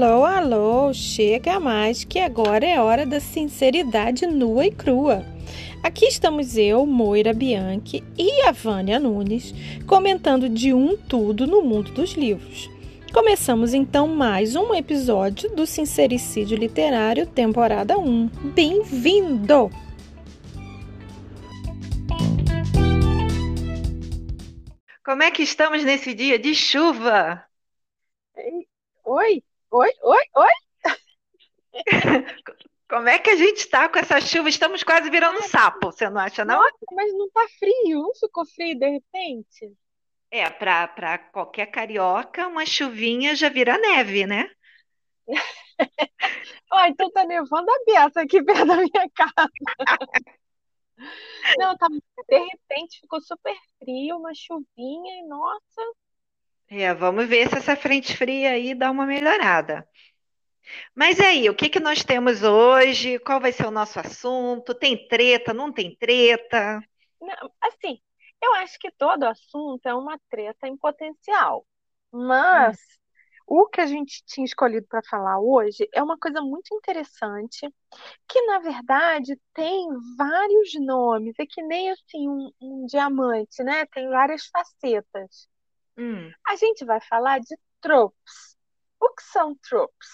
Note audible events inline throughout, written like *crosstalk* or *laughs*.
Alô, alô, chega mais que agora é hora da sinceridade nua e crua. Aqui estamos eu, Moira Bianchi e a Vânia Nunes comentando de um tudo no mundo dos livros. Começamos então mais um episódio do Sincericídio Literário, temporada 1. Bem-vindo! Como é que estamos nesse dia de chuva? Oi, oi, oi, oi! *laughs* Como é que a gente está com essa chuva? Estamos quase virando sapo, você não acha, não? Nossa, mas não tá frio, não ficou frio de repente? É, para qualquer carioca, uma chuvinha já vira neve, né? *laughs* Ó, então tá nevando a beça aqui perto da minha casa. *laughs* Não, tá, de repente ficou super frio, uma chuvinha e nossa. É, vamos ver se essa frente fria aí dá uma melhorada. Mas aí, o que que nós temos hoje? Qual vai ser o nosso assunto? Tem treta, não tem treta? Não, assim, eu acho que todo assunto é uma treta em potencial. Mas o que a gente tinha escolhido para falar hoje é uma coisa muito interessante, que na verdade tem vários nomes, é que nem assim um, um diamante, né? Tem várias facetas. Hum, A gente vai falar de tropes. O que são tropes?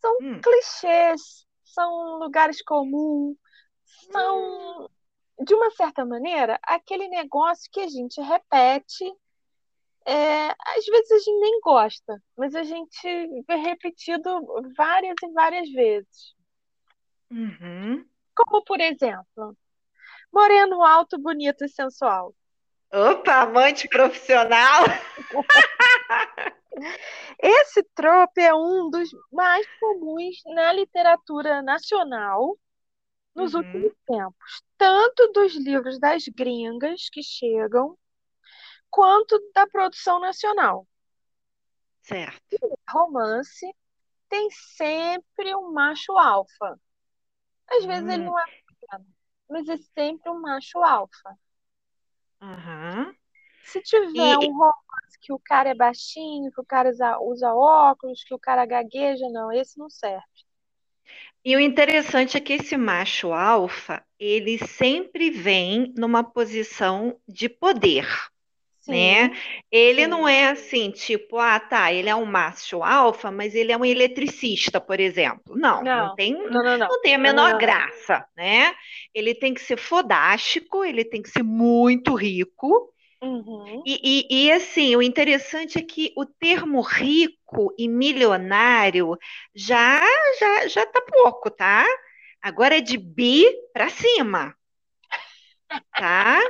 São hum, clichês, são lugares comuns, são, de uma certa maneira, aquele negócio que a gente repete. é, às vezes a gente nem gosta, mas a gente vê repetido várias e várias vezes. uhum. Como, por exemplo, moreno alto, bonito e sensual. Opa, amante profissional. *laughs* Esse trope é um dos mais comuns na literatura nacional nos Uhum, últimos tempos, tanto dos livros das gringas que chegam, quanto da produção nacional. certo. Romance tem sempre um macho alfa. Às vezes ele Hum, não é pequeno, mas é sempre um macho alfa. Aham. Se tiver um E, romance que o cara é baixinho, que o cara usa, usa óculos, que o cara gagueja, não, esse não serve. e o interessante é que esse macho alfa, ele sempre vem numa posição de poder. Né? Sim, Ele não sim. é assim, tipo, ah, tá, ele é um macho alfa, mas ele é um eletricista, por exemplo. Não, não Não, tem, não, não, não. não tem a Não, não, menor não, não. graça, né? Ele tem que ser fodástico, ele tem que ser muito rico. Uhum. E, e, e, assim, o interessante é que o termo rico e milionário já já já tá pouco, tá? Agora é de bi para cima tá?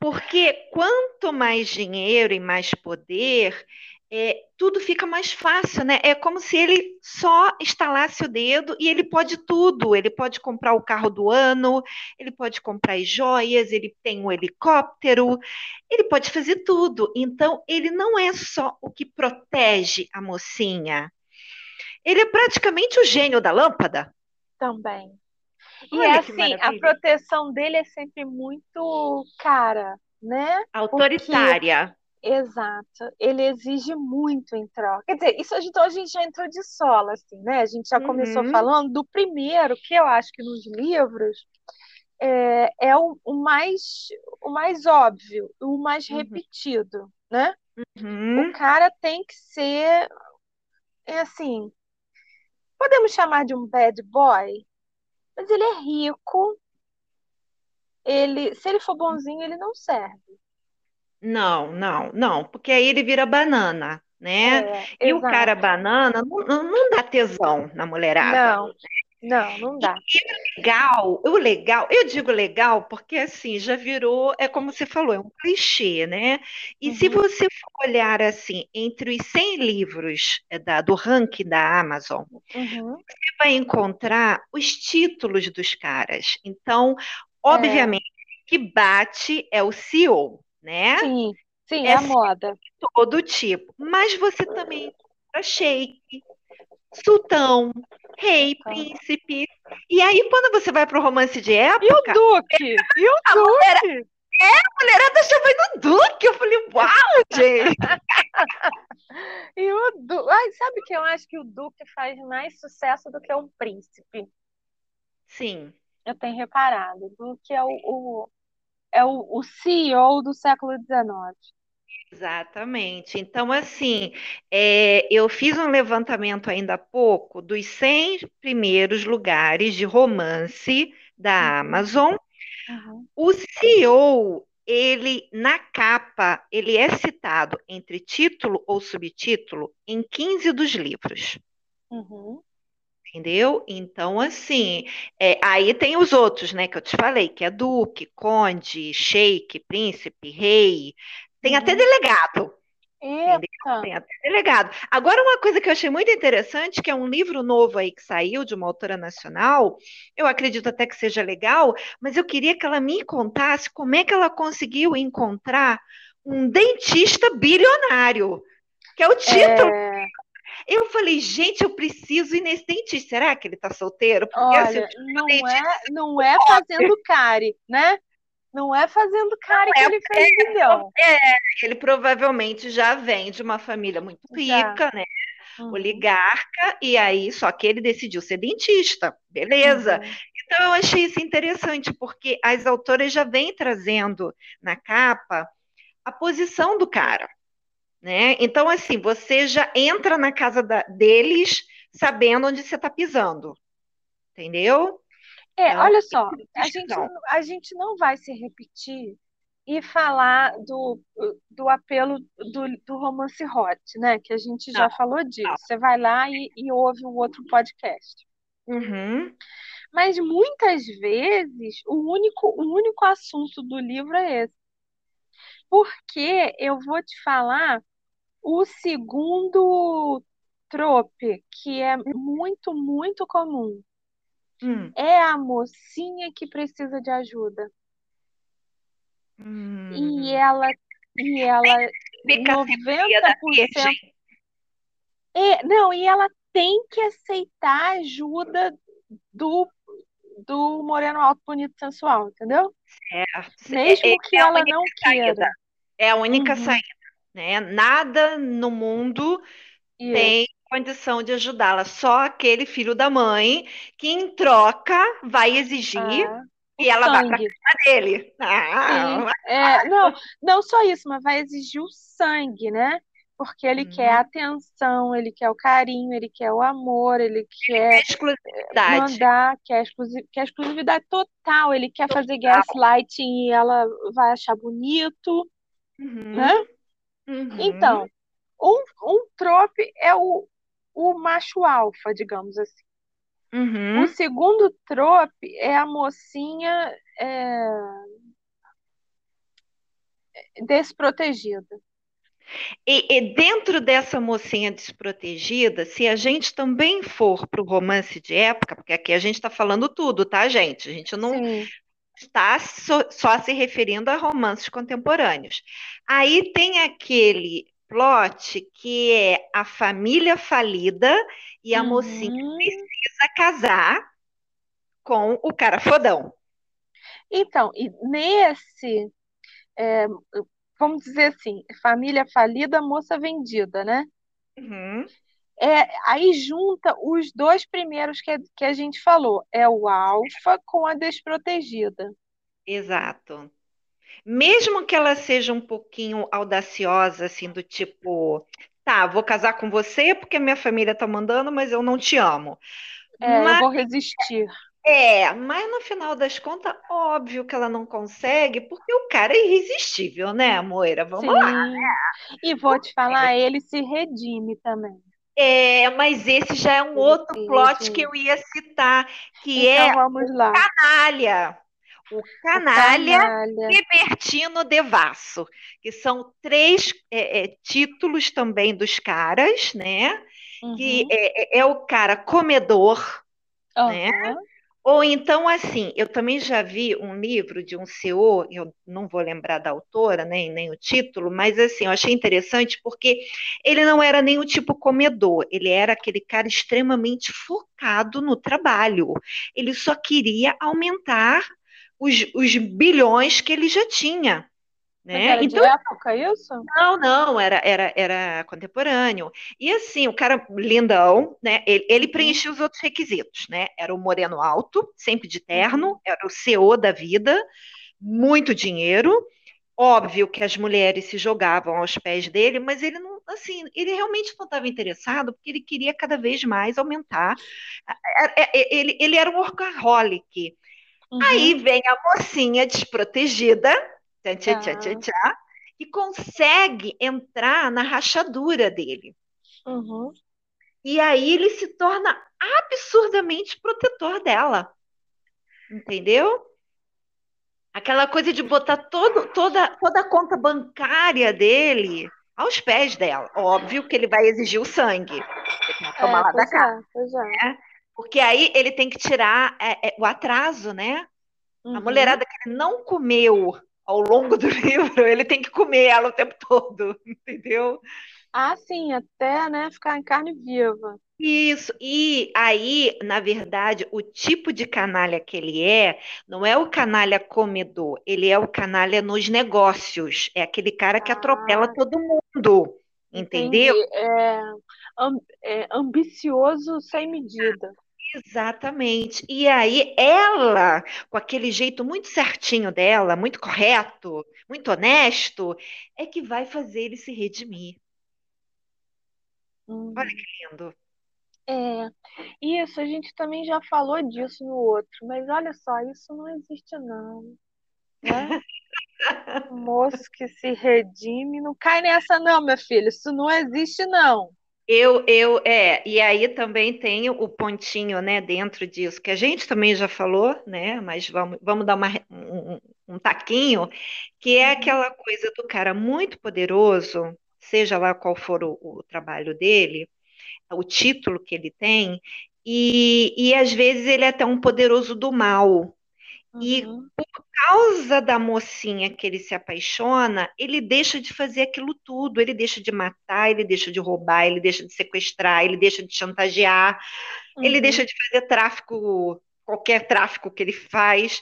Porque quanto mais dinheiro e mais poder, é, tudo fica mais fácil, né? É como se ele só estalasse o dedo e ele pode tudo. Ele pode comprar o carro do ano, ele pode comprar as joias, ele tem um helicóptero, ele pode fazer tudo. Então, ele não é só o que protege a mocinha, ele é praticamente o gênio da lâmpada. Também. E é Olha que assim, a proteção dele é sempre muito cara, né? Porque, Autoritária. exato, ele exige muito em troca. Quer dizer, isso a gente, então a gente já entrou de sola, assim, né? A gente já começou Uhum, falando do primeiro, que eu acho que nos livros é, é o, o mais, o mais óbvio, o mais uhum, repetido, né? O uhum. cara tem que ser, é assim, podemos chamar de um bad boy, mas ele é rico, ele, se ele for bonzinho, ele não serve. Não, não, não, porque aí ele vira banana, né? É, E o cara exato. banana não, não, não dá tesão na mulherada. Não, não, não E dá. legal, o legal, eu digo legal porque assim, já virou, é como você falou, é um clichê, né? E se Uhum, você for olhar assim, entre os 100 livros é, da, do ranking da Amazon, uhum. você vai encontrar os títulos dos caras. Então, É, obviamente, que bate é o CEO, né? sim, sim, é É a moda. todo tipo. Mas você também encontra sheik, sultão, rei, Então. príncipe. E aí, quando você vai para o romance de E o época, Duque? E o a mulher- Duque? a mulherada no Duque. Eu falei, uau, gente. *laughs* E o Duque? Ai, sabe o que eu acho que o Duque faz mais sucesso do que o Príncipe. Sim. Eu tenho reparado. O Duque é o, o é o, o CEO do século XIX. Exatamente. Então, assim, é, eu fiz um levantamento ainda há pouco dos 100 primeiros lugares de romance da uhum. Amazon. Uhum. O CEO, ele, na capa, ele é citado entre título ou subtítulo em 15 dos livros. Uhum. Entendeu? Então, assim, é, aí tem os outros, né, que eu te falei, que é duque, conde, sheik, príncipe, rei, tem uhum. até delegado. Eita. Tem até delegado. Agora, uma coisa que eu achei muito interessante, que é um livro novo aí que saiu, de uma autora nacional, eu acredito até que seja legal, mas eu queria que ela me contasse como é que ela conseguiu encontrar um dentista bilionário, que é o título. É... Eu falei, gente, eu preciso ir nesse dentista. Será que ele tá solteiro? Porque, assim, Olha, assim, não, é, não é fazendo cari, né? Não é fazendo cara que é, ele fez é, milhão. É, ele provavelmente já vem de uma família muito rica, já. né? Uhum. Oligarca, e aí só que ele decidiu ser dentista, beleza. Uhum. Então eu achei isso interessante, porque as autoras já vêm trazendo na capa a posição do cara. Né? Então, assim, você já entra na casa da, deles sabendo onde você está pisando. Entendeu? É, então, olha só, a gente, a gente não vai se repetir e falar do, do apelo do, do romance hot, né? Que a gente já não, falou disso. Não. Você vai lá e, e ouve o outro podcast. Uhum. Mas muitas vezes o único, o único assunto do livro é esse. Porque eu vou te falar o segundo trope, que é muito, muito comum. Hum. É a mocinha que precisa de ajuda. Hum. E ela, e ela, 90%. É, não, e ela tem que aceitar a ajuda do, do moreno alto, bonito, sensual, entendeu? Certo. Mesmo é, que é ela não queira. Saída. É a única uhum. saída, né? Nada no mundo Isso. tem condição de ajudá-la. Só aquele filho da mãe que, em troca, vai exigir ah, e ela sangue. vai para dele. Ah, é, não, não só isso, mas vai exigir o sangue, né? Porque ele hum. quer a atenção, ele quer o carinho, ele quer o amor, ele quer exclusividade. mandar, quer, exclusiv quer exclusividade total, ele quer total. fazer gaslighting e ela vai achar bonito, uhum. né? Uhum. Então, um, um trope é o, o macho alfa, digamos assim. Uhum. O segundo trope é a mocinha é... desprotegida. E, e, dentro dessa mocinha desprotegida, se a gente também for para o romance de época, porque aqui a gente está falando tudo, tá, gente? A gente não Sim. está só, só se referindo a romances contemporâneos. Aí tem aquele plot que é a família falida e a uhum. mocinha precisa casar com o cara fodão. Então, e nesse, é, vamos dizer assim, família falida, moça vendida, né? Uhum. É, aí junta os dois primeiros que, que a gente falou, é o alfa com a desprotegida. Exato mesmo que ela seja um pouquinho audaciosa, assim, do tipo, tá, vou casar com você porque minha família tá mandando, mas eu não te amo. É, mas, eu vou resistir. É, mas no final das contas, óbvio que ela não consegue, porque o cara é irresistível, né, Moira? Vamos Sim. lá. Né? E vou te falar, ele se redime também. É, mas esse já é um outro plot que eu ia citar, que então, é vamos lá. canalha. O Canalha, o Canalha. Libertino Devasso, que são três é, é, títulos também dos caras, né? Uhum. Que é, é, é, o cara comedor, uhum. né? Ou então, assim, eu também já vi um livro de um CEO, eu não vou lembrar da autora, nem, nem o título, mas assim, eu achei interessante porque ele não era nem o tipo comedor, ele era aquele cara extremamente focado no trabalho. Ele só queria aumentar os, os bilhões que ele já tinha. Né? era então, de época isso? Não, não, era, era, era contemporâneo. E assim, o cara lindão, né? Ele, ele uhum. preenchia os outros requisitos, né? Era o moreno alto, sempre de terno, uhum. era o CEO da vida, muito dinheiro. Óbvio que as mulheres se jogavam aos pés dele, mas ele não, assim, ele realmente não estava interessado, porque ele queria cada vez mais aumentar. Ele, ele era um workaholic. Uhum. Aí vem a mocinha desprotegida, tchá, tchá, tchá, tchá, e consegue entrar na rachadura dele. Uhum. E aí ele se torna absurdamente protetor dela. Entendeu? Aquela coisa de botar todo, toda, toda a conta bancária dele aos pés dela. Óbvio que ele vai exigir o sangue. Tomar é, lá da é, casa. É, né? Porque aí ele tem que tirar é, é, o atraso, né? Uhum. A mulherada que ele não comeu ao longo do *laughs* livro, ele tem que comer ela o tempo todo, *laughs* entendeu? Ah, sim, até né, ficar em carne viva. Isso, e aí, na verdade, o tipo de canalha que ele é, não é o canalha comedor, ele é o canalha nos negócios, é aquele cara que atropela ah, todo mundo, entendeu? É, é ambicioso sem medida. Exatamente. E aí, ela, com aquele jeito muito certinho dela, muito correto, muito honesto, é que vai fazer ele se redimir. Hum. Olha que lindo. É, isso, a gente também já falou disso no outro, mas olha só, isso não existe não, né? *laughs* Moço que se redime, não cai nessa não, minha filha, isso não existe não. Eu, eu, é, e aí também tem o pontinho, né, dentro disso, que a gente também já falou, né, mas vamos, vamos dar uma, um, um taquinho, que é uhum. aquela coisa do cara muito poderoso, seja lá qual for o, o trabalho dele, o título que ele tem, e, e às vezes ele é até um poderoso do mal, e uhum. por causa da mocinha que ele se apaixona, ele deixa de fazer aquilo tudo. Ele deixa de matar, ele deixa de roubar, ele deixa de sequestrar, ele deixa de chantagear, uhum. ele deixa de fazer tráfico, qualquer tráfico que ele faz.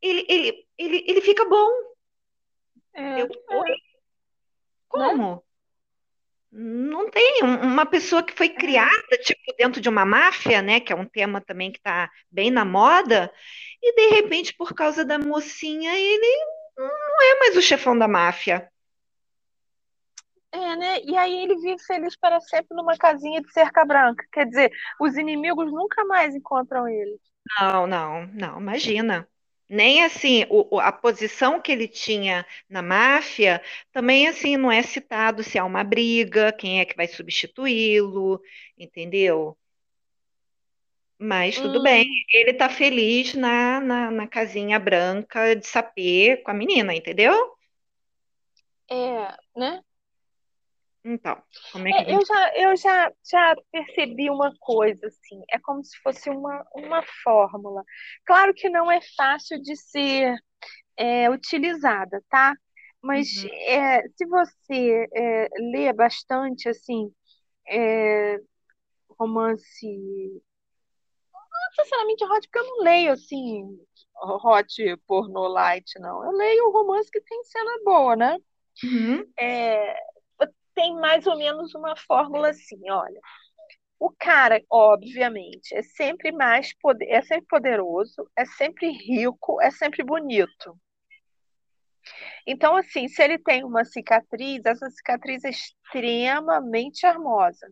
Ele, ele, ele, ele fica bom. É, Eu, é. Como? Né? Não tem uma pessoa que foi é. criada tipo dentro de uma máfia, né, que é um tema também que está bem na moda, e de repente por causa da mocinha ele não é mais o chefão da máfia. É, né? E aí ele vive feliz para sempre numa casinha de cerca branca. Quer dizer, os inimigos nunca mais encontram ele. Não, não, não, imagina nem assim o, a posição que ele tinha na máfia também assim não é citado se há uma briga, quem é que vai substituí-lo, entendeu? Mas tudo hum. bem, ele tá feliz na, na, na, casinha branca de sapê com a menina, entendeu? É, né? Então, como é que é, eu já eu já, já percebi uma coisa assim, é como se fosse uma, uma fórmula. Claro que não é fácil de ser é, utilizada, tá? Mas uhum. é, se você é, lê bastante assim é, romance não necessariamente hot, porque eu não leio assim hot porno light, não. Eu leio romance que tem cena boa, né? Uhum. É, tem mais ou menos uma fórmula assim, olha. O cara, obviamente, é sempre mais poder, é sempre poderoso, é sempre rico, é sempre bonito. Então, assim, se ele tem uma cicatriz, essa cicatriz é extremamente charmosa.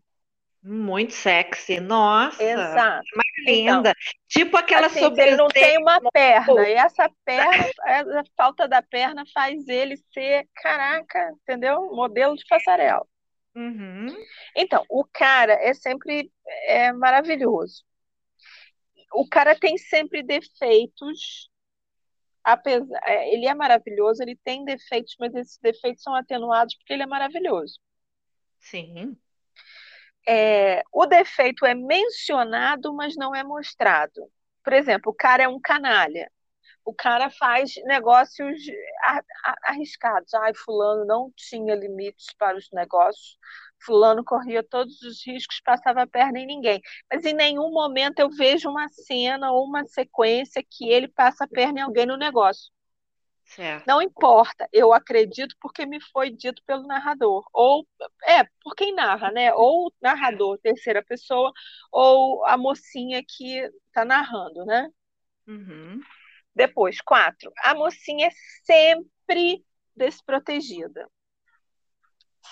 Muito sexy, nossa. Exato. Mais linda. Então, tipo aquela assim, Ele não tem uma perna, e *laughs* essa perna, a falta da perna faz ele ser, caraca, entendeu? Modelo de passarela. Uhum. Então, o cara é sempre é maravilhoso. O cara tem sempre defeitos, apesar, é, ele é maravilhoso, ele tem defeitos, mas esses defeitos são atenuados porque ele é maravilhoso. Sim é, o defeito é mencionado, mas não é mostrado. Por exemplo, o cara é um canalha. O cara faz negócios arriscados. Ai, fulano não tinha limites para os negócios. Fulano corria todos os riscos, passava a perna em ninguém. Mas em nenhum momento eu vejo uma cena ou uma sequência que ele passa a perna em alguém no negócio. Certo. Não importa, eu acredito porque me foi dito pelo narrador. Ou, é, por quem narra, né? Ou o narrador, terceira pessoa, ou a mocinha que está narrando, né? Uhum. Depois, quatro. A mocinha é sempre desprotegida.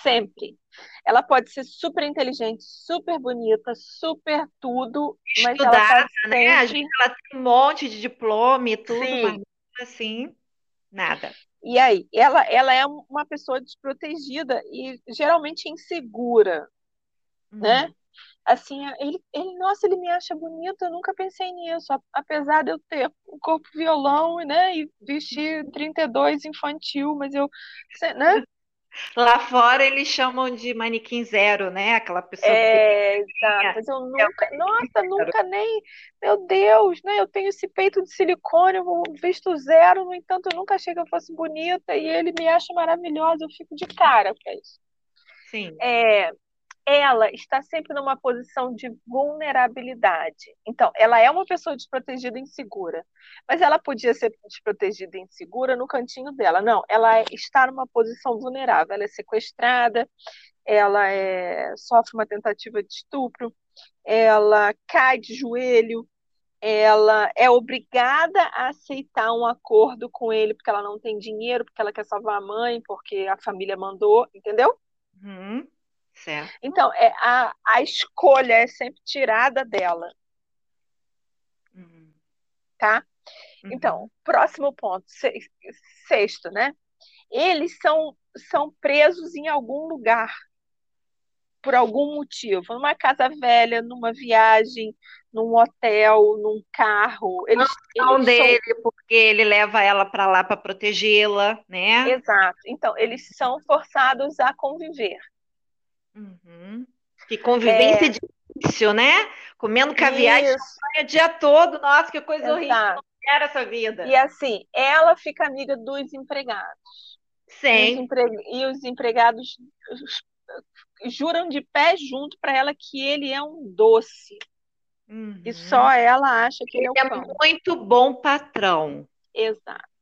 Sempre. Ela pode ser super inteligente, super bonita, super tudo, mas ela Estudada, tá né? Às sempre. vezes ela tem um monte de diploma e tudo, mas Sim. assim, nada. E aí, ela, ela é uma pessoa desprotegida e geralmente insegura, né? Uhum. Assim, ele, ele, nossa, ele me acha bonita, eu nunca pensei nisso, apesar de eu ter um corpo violão, né, e vestir 32 infantil, mas eu, né? Lá fora eles chamam de manequim zero, né? Aquela pessoa É, exato, mas eu é nunca, manequim nossa, zero. nunca nem, meu Deus, né, eu tenho esse peito de silicone, eu visto zero, no entanto, eu nunca achei que eu fosse bonita, e ele me acha maravilhosa, eu fico de cara com isso. Sim. É, ela está sempre numa posição de vulnerabilidade. Então, ela é uma pessoa desprotegida e insegura, mas ela podia ser desprotegida e insegura no cantinho dela. Não, ela está numa posição vulnerável. Ela é sequestrada, ela é- sofre uma tentativa de estupro, ela cai de joelho, ela é obrigada a aceitar um acordo com ele porque ela não tem dinheiro, porque ela quer salvar a mãe, porque a família mandou, entendeu? Uhum. Certo. Então, é, a, a escolha é sempre tirada dela, Uhum. tá? Uhum. Então, próximo ponto, se- sexto, né? Eles são, são presos em algum lugar, por algum motivo, numa casa velha, numa viagem, num hotel, num carro. Eles, Não eles são dele, porque ele leva ela para lá para protegê-la, né? Exato. Então, eles são forçados a conviver. Uhum. Que convivência É, difícil, né? Comendo caviar e champanhe o dia todo. Nossa, que coisa horrível. Não exato. quero essa E vida. assim, ela fica amiga dos empregados. E os, empre... e os empregados juram de pé junto para ela que ele é um doce. E Uhum. só ela acha que ele é Ele é cão. muito bom patrão. Exato.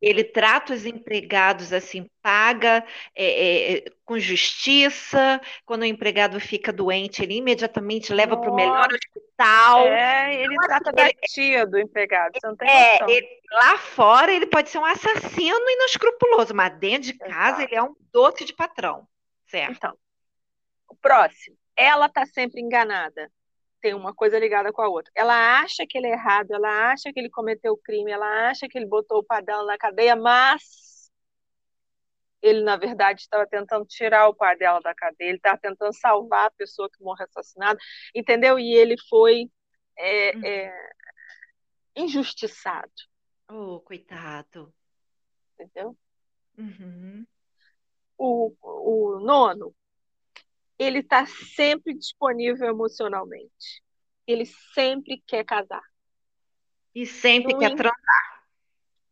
Ele trata os empregados assim, paga é, é, com justiça. Quando o empregado fica doente, ele imediatamente leva para o melhor hospital. é, ele trata da tia do empregado, você não tem é, ele- lá fora ele pode ser um assassino inescrupuloso, mas dentro de casa Exato. ele é um doce de patrão, certo? Então, o próximo. Ela está sempre enganada. Tem uma coisa ligada com a outra. Ela acha que ele é errado, ela acha que ele cometeu o crime, ela acha que ele botou o padrão na cadeia, mas ele, na verdade, estava tentando tirar o pai dela da cadeia, ele estava tentando salvar a pessoa que morre assassinada, entendeu? E ele foi é, Hum. é, injustiçado, Oh, coitado. entendeu? Uhum. O, o nono, ele está sempre disponível emocionalmente. Ele sempre quer casar. E sempre quer in- transar.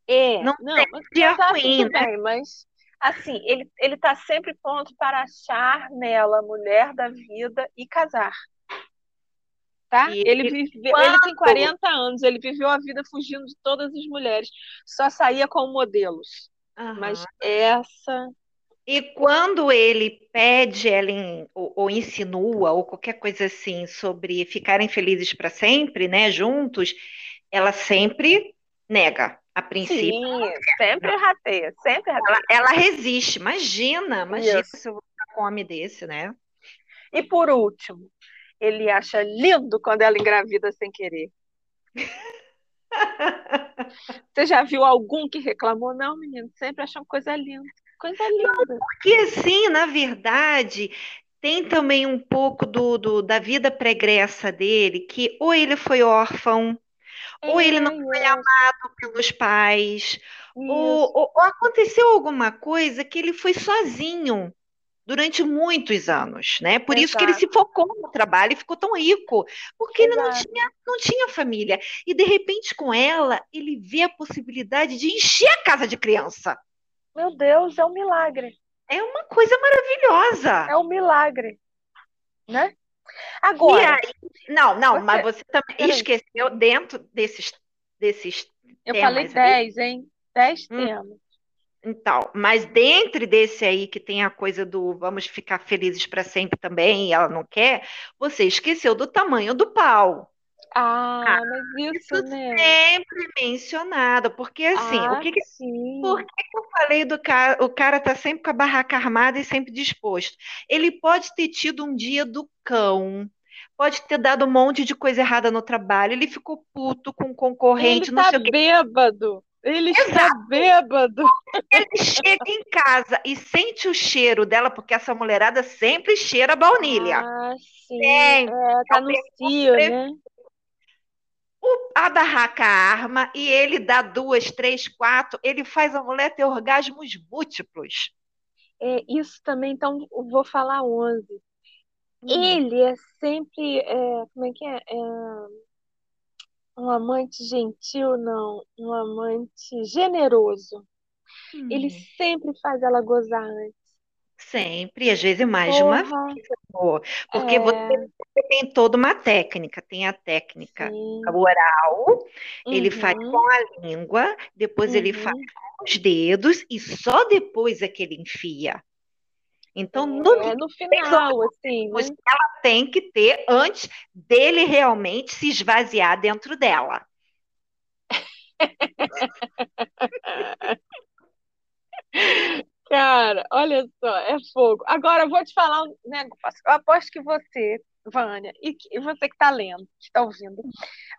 É, Não não, tem mas dia ruim, tudo né? bem, mas assim, ele, ele tá sempre pronto para achar nela a mulher da vida e casar, tá? E Ele viveu, ele tem quando, 40 anos, ele viveu a vida fugindo de todas as mulheres, só saía com modelos. Mas Aham. essa, E quando ele pede ela em- ou, ou insinua ou qualquer coisa assim sobre ficarem felizes para sempre, né, juntos, ela sempre nega. A princípio, sim, sempre rateia, sempre ela, rateia. ela resiste. Imagina, imagina Isso. se eu vou ficar com um homem desse, né? E por último, ele acha lindo quando ela engravida sem querer. *laughs* Você já viu algum que reclamou? Não, menino, sempre acham coisa linda. Coisa linda. Porque assim, na verdade, tem também um pouco do, do- da vida pregressa dele, que ou ele foi órfão, ou ele não É, foi yes, amado pelos pais, ou, ou- ou aconteceu alguma coisa que ele foi sozinho durante muitos anos, né? Por isso que ele exato, se focou no trabalho e ficou tão rico, porque ele não exato. tinha, não tinha família. E de repente, com ela, ele vê a possibilidade de encher a casa de criança. Meu Deus, é um milagre. É uma coisa maravilhosa. É um milagre, né? Agora, aí, não, não, mas você. você também Peraí, esqueceu dentro desses, desses eu falei temas aí. 10, hein? 10 Hum, temas. Então, mas dentro desse aí que tem a coisa do vamos ficar felizes para sempre também, e ela não quer, você esqueceu do tamanho do pau. Ah, ah mas isso, isso né? sempre mencionado, porque assim, ah, o que, que por que, que, eu falei do cara? O cara tá sempre com a barraca armada e sempre disposto. Ele pode ter tido um dia do cão, pode ter dado um monte de coisa errada no trabalho, ele ficou puto com o concorrente, ele não tá sei o bêbado. Ele Exato. está bêbado. Ele chega em casa e sente o cheiro dela, porque essa mulherada sempre cheira baunilha. Ah, sim. Sempre. É, tá no cio, né? O, a barraca arma e ele dá duas, três, quatro. Ele faz a mulher ter orgasmos múltiplos. É, isso também, então, vou falar onze. Hum. Ele é sempre. É, como é que é? é um amante gentil, não, um amante generoso. Hum. Ele sempre faz ela gozar antes. Sempre, às vezes mais Porra. de uma vez, amor. Porque é... você, tem toda uma técnica, tem a técnica Sim. oral, uhum. ele faz uhum. com a língua, depois uhum. ele faz com os dedos e só depois é que ele enfia. Então, no, é, no final, assim, né? ela tem que ter antes dele realmente se esvaziar dentro dela. *laughs* *laughs* Cara, olha só, é fogo. Agora eu vou te falar um negócio. Eu aposto que você, Vânia, e você que está lendo, que está ouvindo,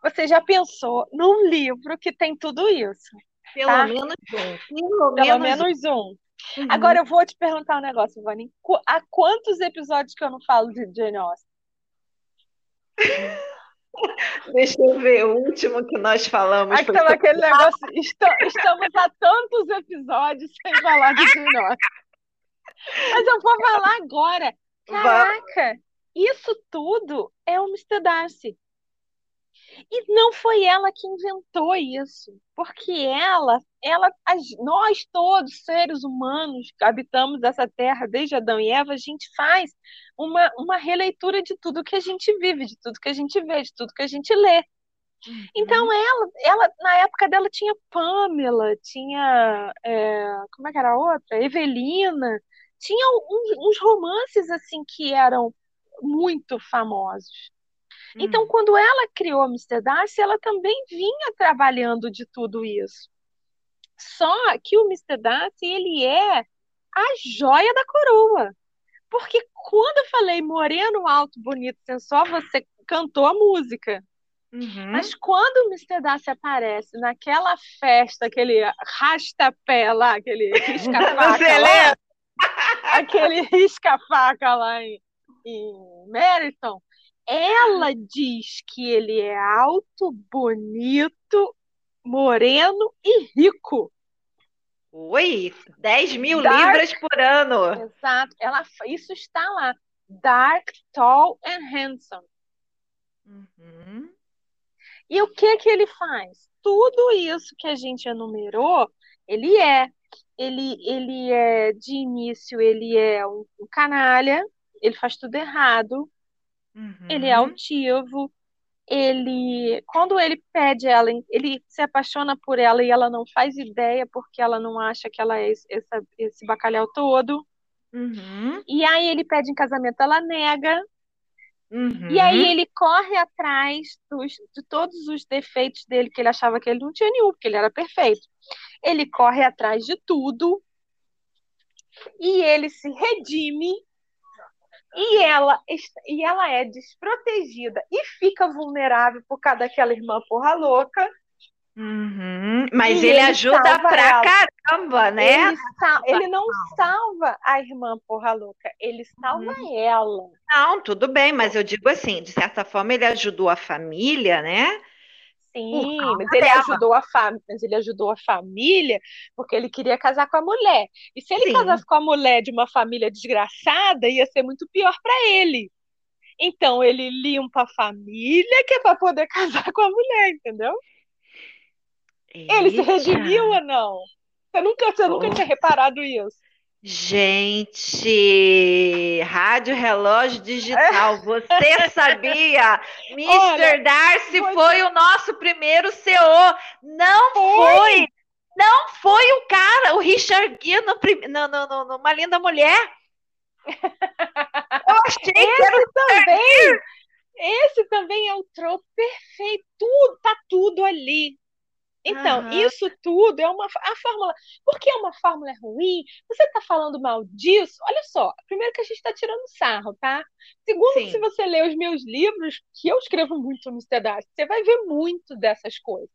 você já pensou num livro que tem tudo isso? Pelo tá? menos um. Pelo, Pelo menos, menos um. Uhum. Agora eu vou te perguntar um negócio, Vani. Há quantos episódios que eu não falo de Jane Austen? *laughs* *laughs* Deixa eu ver, o último que nós falamos. Foi... aquele negócio. Estamos há tantos episódios sem falar de Austen. Mas eu vou falar agora. Caraca, isso tudo é o Mr. Darcy. E não foi ela que inventou isso, porque ela, ela, nós todos, seres humanos que habitamos essa terra desde Adão e Eva, a gente faz uma, uma releitura de tudo que a gente vive, de tudo que a gente vê, de tudo que a gente lê. Uhum. Então ela, ela, na época dela tinha Pamela, tinha é, como é que era a outra? Evelina, tinha uns, uns romances assim que eram muito famosos. Então, hum. quando ela criou a Darcy, ela também vinha trabalhando de tudo isso. Só que o Darcy, ele é a joia da coroa. Porque quando eu falei moreno, alto, bonito, sensual, você cantou a música. Uhum. Mas quando o Darcy aparece naquela festa, aquele rastapé lá, aquele *laughs* risca-faca lá, aquele risca-faca lá em, em Meriton, ela diz que ele é alto, bonito, moreno e rico. Oi, 10 mil Dark... libras por ano. Exato, ela, isso está lá. Dark, tall and handsome. Uhum. E o que que ele faz? Tudo isso que a gente enumerou, ele é. Ele, ele é, de início, ele é um, um canalha, ele faz tudo errado. Ele é altivo. Ele, quando ele pede ela, ele se apaixona por ela e ela não faz ideia porque ela não acha que ela é esse, esse bacalhau todo. Uhum. E aí ele pede em casamento, ela nega. Uhum. E aí ele corre atrás dos, de todos os defeitos dele, que ele achava que ele não tinha nenhum, porque ele era perfeito. Ele corre atrás de tudo e ele se redime e ela, e ela é desprotegida e fica vulnerável por causa daquela irmã porra louca. Uhum. Mas ele, ele, ajuda pra ela. caramba, né? Ele, ele, não salva a irmã porra louca, ele salva uhum. ela. Não, tudo bem, mas eu digo assim, de certa forma ele ajudou a família, né? Sim, mas ele, ajudou a fam... mas ele ajudou a família porque ele queria casar com a mulher. E se ele Sim. casasse com a mulher de uma família desgraçada, ia ser muito pior para ele. Então ele limpa a família que é para poder *laughs* casar com a mulher, entendeu? Eita. Ele se redimiu ou não? Você nunca, você nunca tinha reparado isso. Gente, rádio relógio digital, *laughs* você sabia? Mr. Olha, Darcy foi... foi o nosso primeiro CO. Não foi. foi. Não foi o cara, o Richard Gere no, no, no, no, numa linda mulher. Eu achei que era o também. Esse também é o trope perfeito. Tudo, tá tudo ali. Então, uhum. isso tudo é uma a fórmula. Por que uma fórmula é ruim? Você está falando mal disso? Olha só, primeiro que a gente está tirando sarro, tá? Segundo, Sim. se você ler os meus livros, que eu escrevo muito no Stedar, você vai ver muito dessas coisas.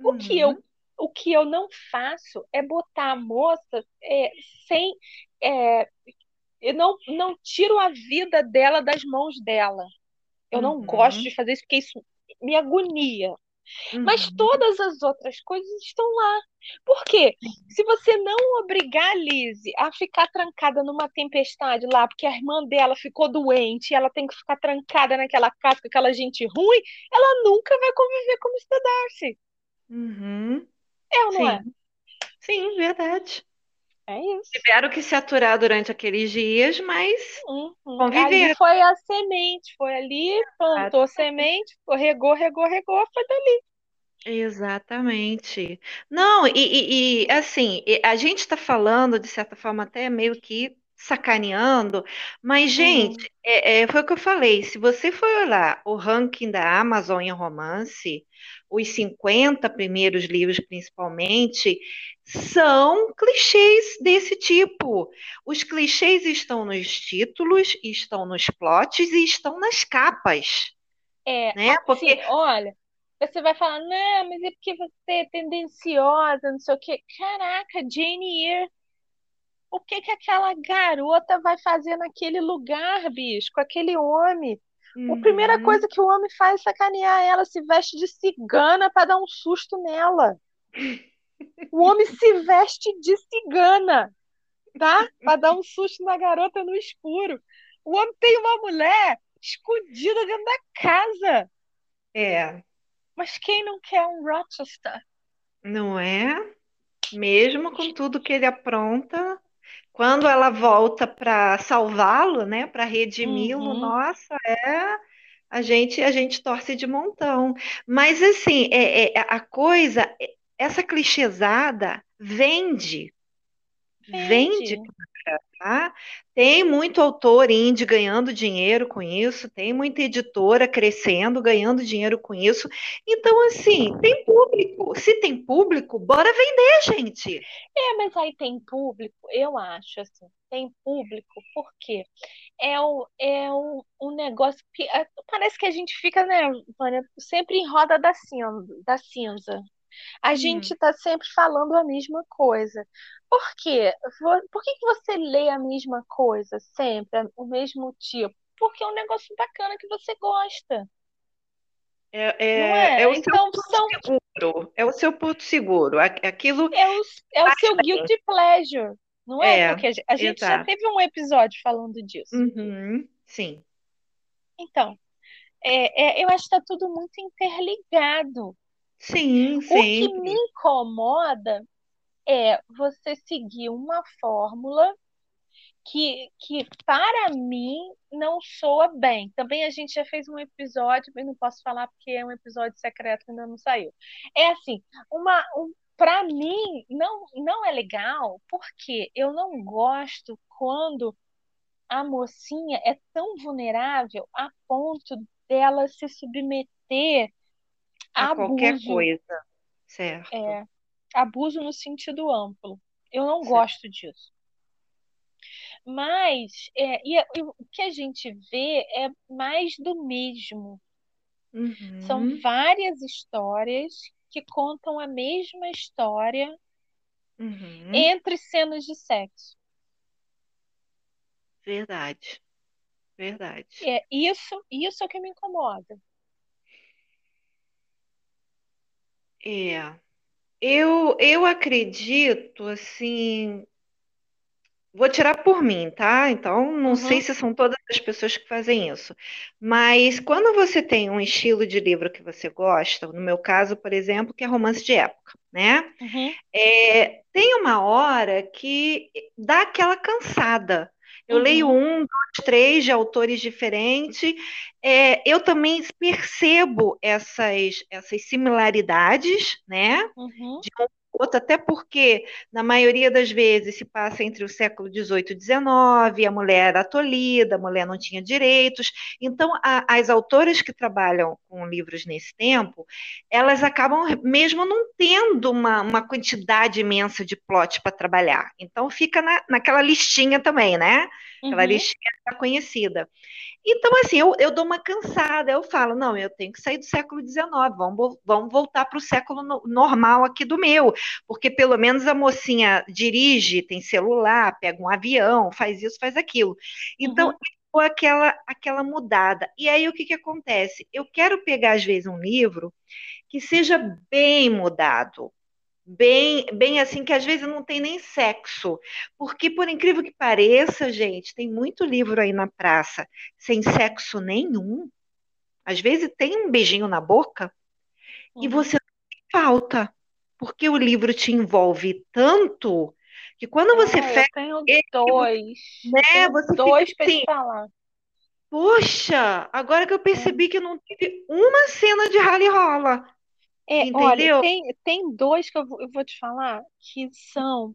Uhum. O que eu uhum. o que eu não faço é botar a moça é, sem é, eu não, não tiro a vida dela das mãos dela. Eu uhum. não gosto de fazer isso porque isso me agonia. Uhum. Mas todas as outras coisas estão lá. Por quê? Se você não obrigar a Lizzie a ficar trancada numa tempestade lá, porque a irmã dela ficou doente e ela tem que ficar trancada naquela casa com aquela gente ruim, ela nunca vai conviver com o Mr. Darcy. Uhum. É ou não Sim. é? Sim, verdade. É isso. Tiveram que se aturar durante aqueles dias, mas uhum. conviver. Ali foi a semente, foi ali, plantou semente, regou, regou, regou, foi dali. Exatamente. Não, e, e, e, assim, a gente está falando, de certa forma, até meio que sacaneando, mas, gente, uhum. é, é, foi o que eu falei. Se você for olhar o ranking da Amazon em romance, os 50 primeiros livros, principalmente, são clichês desse tipo. Os clichês estão nos títulos, estão nos plots e estão nas capas. É, né? Assim, porque olha, você vai falar, não, mas é porque você é tendenciosa, não sei o quê. Caraca, Jane Eyre, o que que aquela garota vai fazer naquele lugar, bicho, com aquele homem? Uhum. A primeira coisa que o homem faz é sacanear ela, se veste de cigana para dar um susto nela. O homem se veste de cigana, tá? Para dar um susto na garota no escuro. O homem tem uma mulher escondida dentro da casa. É. Mas quem não quer um Rochester? Não é? Mesmo com tudo que ele apronta, quando ela volta para salvá-lo, né, para redimi-lo, uhum. nossa, é a gente a gente torce de montão. Mas assim, é, é a coisa, essa clichêsada vende, vende, vende Tá? Tem muito autor indie ganhando dinheiro com isso, tem muita editora crescendo, ganhando dinheiro com isso. Então, assim, tem público. Se tem público, bora vender, gente. É, mas aí tem público, eu acho, assim, tem público, porque é, o, é o, um negócio que é, parece que a gente fica, né, Vânia, sempre em roda da cinza. Da cinza. A hum. gente está sempre falando a mesma coisa. Por quê? Por que, que você lê a mesma coisa sempre, o mesmo tipo? Porque é um negócio bacana que você gosta. É, é, é? é o então, seu porto são... seguro. É o seu porto seguro. Aquilo. É o, é o seu guilty pleasure. Não é? é Porque a gente exato. já teve um episódio falando disso. Uhum, sim. Então, é, é, eu acho que está tudo muito interligado. Sim, sim. O que me incomoda é você seguir uma fórmula que, que para mim não soa bem. Também a gente já fez um episódio, mas não posso falar porque é um episódio secreto que ainda não saiu. É assim, uma, um, para mim não, não é legal porque eu não gosto quando a mocinha é tão vulnerável a ponto dela se submeter a, a qualquer coisa, certo? É, abuso no sentido amplo. Eu não gosto disso. Mas é, e, e, o que a gente vê é mais do mesmo. Uhum. São várias histórias que contam a mesma história uhum. entre cenas de sexo. Verdade. Verdade. É, isso, isso é o que me incomoda. É. Eu, eu acredito, assim, vou tirar por mim, tá? Então, não uhum. sei se são todas as pessoas que fazem isso, mas quando você tem um estilo de livro que você gosta, no meu caso, por exemplo, que é romance de época, né? Uhum. É, tem uma hora que dá aquela cansada. Eu uhum. leio um, dois, três de autores diferentes. É, eu também percebo essas, essas similaridades, né? Uhum. De um outro, até porque, na maioria das vezes, se passa entre o século XVIII e XIX, a mulher era tolhida, a mulher não tinha direitos. Então, a, as autoras que trabalham com livros nesse tempo, elas acabam mesmo não tendo uma, uma quantidade imensa de plot para trabalhar. Então, fica na, naquela listinha também, né? Aquela uhum. listinha conhecida. Então, assim, eu, eu dou uma cansada, eu falo, não, eu tenho que sair do século XIX, vamos, vamos voltar para o século no, normal aqui do meu, porque pelo menos a mocinha dirige, tem celular, pega um avião, faz isso, faz aquilo. Então, uhum. aquela, aquela mudada. E aí, o que, que acontece? Eu quero pegar, às vezes, um livro que seja bem mudado, bem, bem assim, que às vezes não tem nem sexo. Porque, por incrível que pareça, gente, tem muito livro aí na praça sem sexo nenhum. Às vezes tem um beijinho na boca uhum. e você falta, porque o livro te envolve tanto que quando você é, fecha. Eu tenho dois. Né, tenho você dois para assim, falar. Poxa, agora que eu percebi é. que não teve uma cena de rally rola. É, olha, tem, tem dois que eu vou, eu vou te falar que são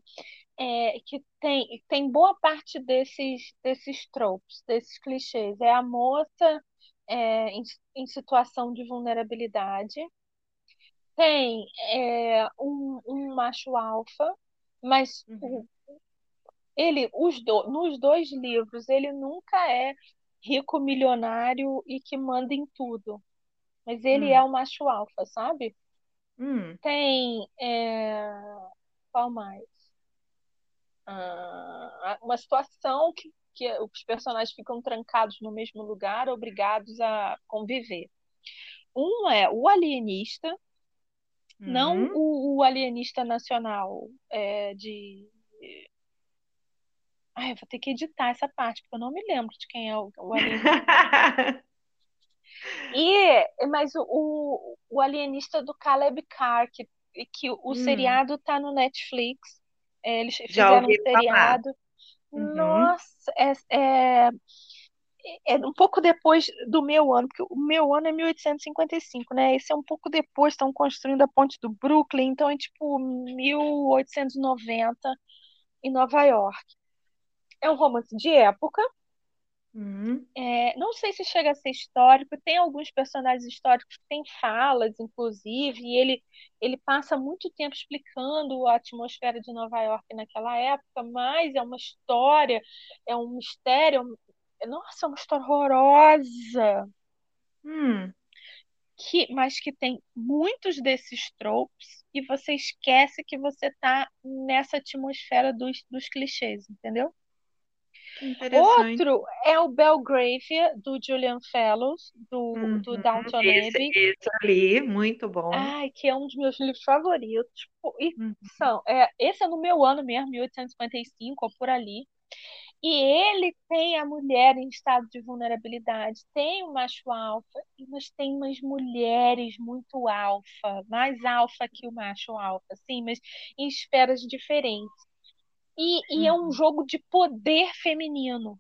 é, que tem, tem boa parte desses, desses tropes, desses clichês. É a moça é, em, em situação de vulnerabilidade, tem é, um, um macho alfa, mas uhum. ele, os do, nos dois livros, ele nunca é rico, milionário e que manda em tudo. Mas ele hum. é o macho alfa, sabe? Hum. Tem. É... Qual mais? Ah, uma situação que, que os personagens ficam trancados no mesmo lugar, obrigados a conviver. Um é o alienista, uhum. não o, o, alienista nacional é, de. Ai, eu vou ter que editar essa parte, porque eu não me lembro de quem é o, o *laughs* alienista. E, mas o, o alienista do Caleb Carr, que, que o hum. seriado tá no Netflix. É, eles fizeram um seriado. Uhum. Nossa, é, é, é, um pouco depois do meu ano, porque o meu ano é 1855, né? Esse é um pouco depois, estão construindo a ponte do Brooklyn, então é tipo 1890 em Nova York. É um romance de época, Uhum. É, não sei se chega a ser histórico, tem alguns personagens históricos que têm falas, inclusive, e ele, ele passa muito tempo explicando a atmosfera de Nova York naquela época, mas é uma história, é um mistério, é nossa, é uma história horrorosa. Hum. Que, mas que tem muitos desses tropes e você esquece que você está nessa atmosfera dos, dos clichês, entendeu? Outro é o Belgravia, do Julian Fellows, do, uhum, do Downton Abbey. Esse ali, muito bom. Ai, que é um dos meus livros favoritos. E uhum. são, é, esse é no meu ano mesmo, 1855, ou por ali. E ele tem a mulher em estado de vulnerabilidade, tem o macho alfa, mas tem umas mulheres muito alfa, mais alfa que o macho alfa, sim, mas em esferas diferentes. E, e é um uhum. jogo de poder feminino.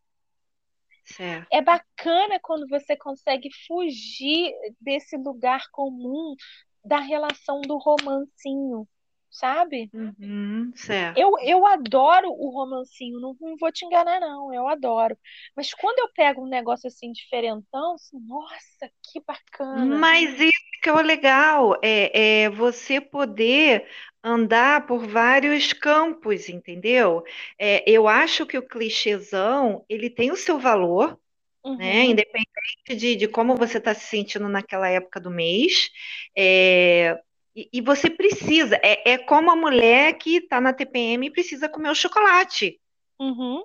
Certo. É bacana quando você consegue fugir desse lugar comum da relação do romancinho, sabe? Uhum, certo. Eu, eu adoro o romancinho, não, não, vou te enganar, não, eu adoro. Mas quando eu pego um negócio assim diferentão, assim, nossa, que bacana. Mas isso que é o legal, é, é você poder andar por vários campos, entendeu? É, eu acho que o clichêzão, ele tem o seu valor, né? uhum. né? Independente de, de como você está se sentindo naquela época do mês. É, e, e, você precisa, é, é como a mulher que está na TPM e precisa comer o chocolate. Uhum.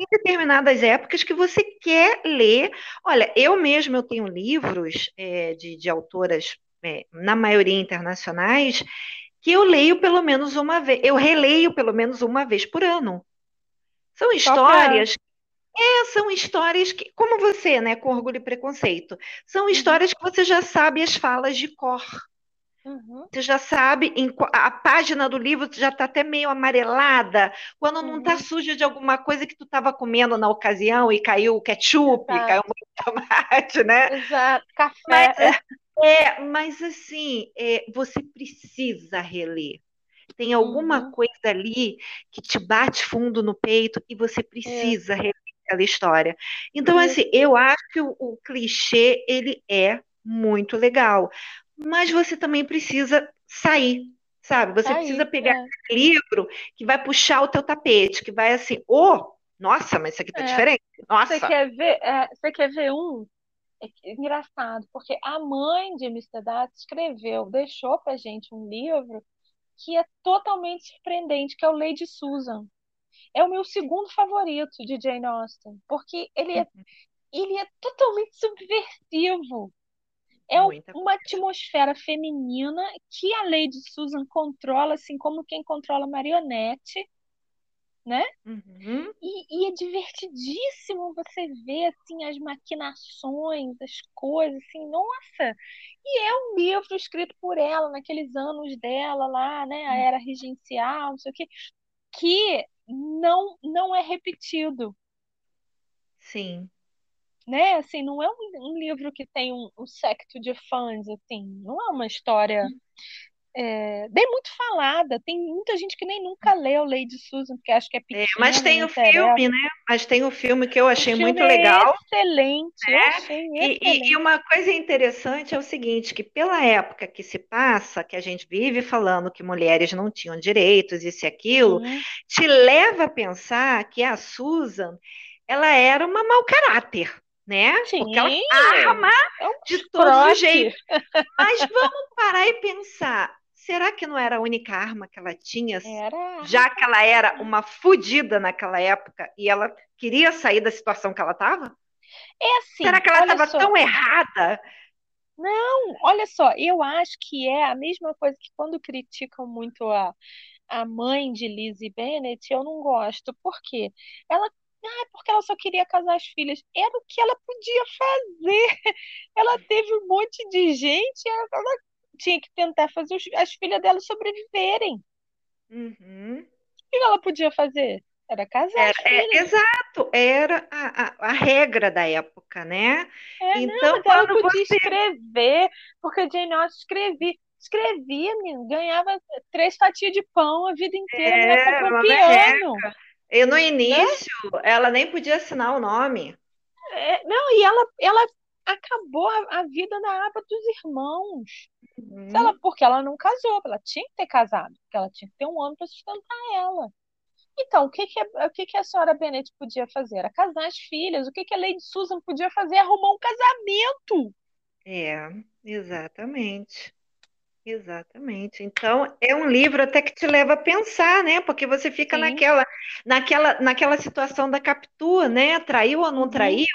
Em determinadas épocas que você quer ler. Olha, eu mesmo eu tenho livros é, de, de autoras, é, na maioria internacionais, que eu leio pelo menos uma vez, eu releio pelo menos uma vez por ano. São histórias. É, são histórias que, como você, né, com orgulho e preconceito, são uhum. histórias que você já sabe as falas de cor. Uhum. Você já sabe, em, a página do livro já está até meio amarelada, quando não está suja de alguma coisa que tu estava comendo na ocasião e caiu o ketchup, Exato. caiu o *laughs* tomate, né? Exato, café. Mas, é, é, mas assim, é, você precisa reler. tem alguma Uhum. coisa ali que te bate fundo no peito e você Isso, precisa rever aquela história. Então, assim, eu acho que o, o clichê, ele é muito legal, mas você também precisa sair, sabe? Você Tá precisa pegar É, livro que vai puxar o teu tapete, que vai assim, oh, nossa, mas isso aqui tá é. diferente. Você Nossa. quer ver, é, você quer ver um? É engraçado, porque a mãe de Mr. Darcy escreveu, deixou pra gente um livro que é totalmente surpreendente, que é o Lady Susan. É o meu segundo favorito de Jane Austen, porque ele é, ele é totalmente subversivo. É Muita uma coisa. atmosfera feminina que a Lady Susan controla, assim como quem controla marionete, né? Uhum. E, e é divertidíssimo você ver assim as maquinações, as coisas, assim, nossa! E é um livro escrito por ela naqueles anos dela lá, né? A era regencial, não sei o quê, que não não é repetido, Sim. Né? Assim, não é um, um livro que tem um, um séquito de fãs, assim, não é uma história é, bem muito falada. Tem muita gente que nem nunca leu Lady Susan, porque acha que é É, mas pequena, tem o interessa. filme, né? Mas tem o filme que eu achei muito é legal. excelente, eu achei E, e- e excelente. uma coisa interessante é o seguinte, que pela época que se passa, que a gente vive falando que mulheres não tinham direitos, isso e aquilo, Sim, te leva a pensar que a Susan, ela era uma mau caráter, né? Porque ela sim, arma é um de escrote. jeitos. Mas vamos parar e pensar, será que não era a única arma que ela tinha, Era já que ela era uma fodida naquela época e ela queria sair da situação que ela estava? É Será assim, que ela estava tão errada? não, olha só, eu acho que é a mesma coisa que quando criticam muito a, a mãe de Lizzie Bennet, eu não gosto. Por quê? Ela, ah, porque ela só queria casar as filhas. Era o que ela podia fazer. *laughs* Ela teve um monte de gente, ela, ela tinha que tentar fazer os- as filhas dela sobreviverem. Uhum. O que ela podia fazer? Era casar Era, é, exato, era a, a, a regra da época, né? É, não, Então, ela quando podia você. escrever, porque a Jane Austen escrevia, escrevia, menino, ganhava três fatias de pão a vida inteira, É, um ela é. E no né? início, ela nem podia assinar o nome. É, não, e ela, ela acabou a, a vida da aba dos irmãos. Se ela, Uhum. porque ela não casou, ela tinha que ter casado, porque ela tinha que ter um homem para sustentar ela. Então, o que que, a- o que que a senhora Bennet podia fazer? Era casar as filhas. O que que a Lady Susan podia fazer? Arrumar um casamento. É, exatamente. Exatamente. Então, é um livro até que te leva a pensar, né? Porque você fica Sim. naquela, naquela, naquela situação da Capitu, né? Traiu ou não Uhum, traiu?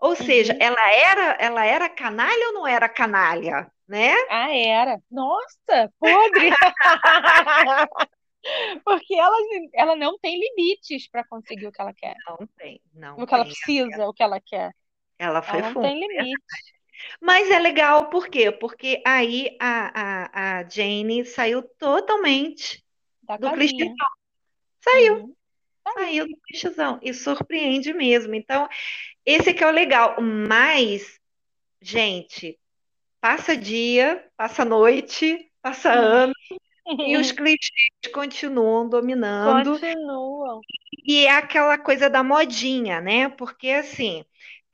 Ou seja, uhum. ela era, ela era canalha ou não era canalha, né? Ah, era. Nossa, podre. *laughs* Porque ela, ela não tem limites para conseguir o que ela quer. Não tem, não O que ela tem. precisa, o que ela quer. Ela Ela foi não fundo. tem limite Mas é legal, por quê? Porque aí a, a, a Jane saiu totalmente da do clichê, casinha. saiu, Uhum. Tá saiu do clichêzão e surpreende mesmo. Então, esse que é o legal. Mas, gente, passa dia, passa noite, passa ano e os *laughs* clichês continuam dominando. Continuam. E é aquela coisa da modinha, né? Porque assim,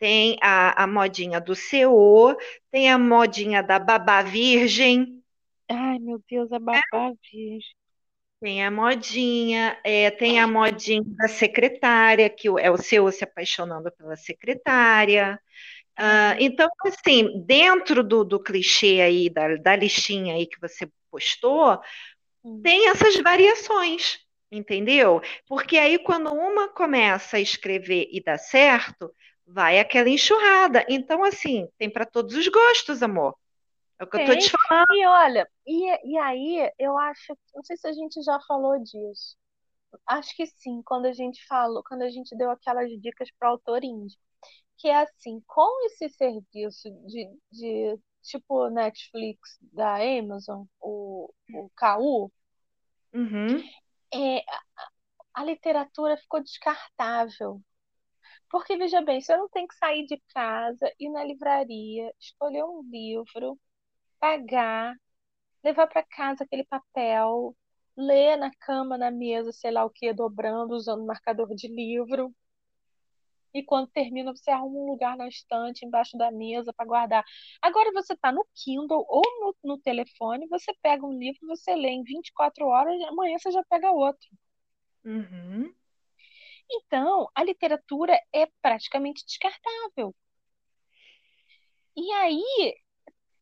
tem a, a modinha do CO, tem a modinha da babá virgem, Ai, meu Deus, a babá virgem. tem a modinha, é, tem a modinha da secretária, que é o CO se apaixonando pela secretária. Uhum. então, assim, dentro do, do clichê aí, da, da listinha aí que você postou, Hum. tem essas variações, entendeu? Porque aí quando uma começa a escrever e dá certo, vai aquela enxurrada. Então, assim, tem para todos os gostos, amor. É o que eu tô te Tem. falando. E olha, e, e aí eu acho, não sei se a gente já falou disso. Acho que sim, quando a gente falou, quando a gente deu aquelas dicas para autor indie. Que é assim, com esse serviço de, de tipo Netflix da Amazon, o, o KU, Uhum, é, a literatura ficou descartável. Porque, veja bem, você não tem que sair de casa, ir na livraria, escolher um livro, pagar, levar para casa aquele papel. lê na cama, na mesa, sei lá o que, dobrando, usando marcador de livro. E quando termina, você arruma um lugar na estante, embaixo da mesa, para guardar. Agora você está no Kindle ou no, no telefone, você pega um livro, você lê em 24 horas, amanhã você já pega outro. Uhum. Então, a literatura é praticamente descartável. E aí,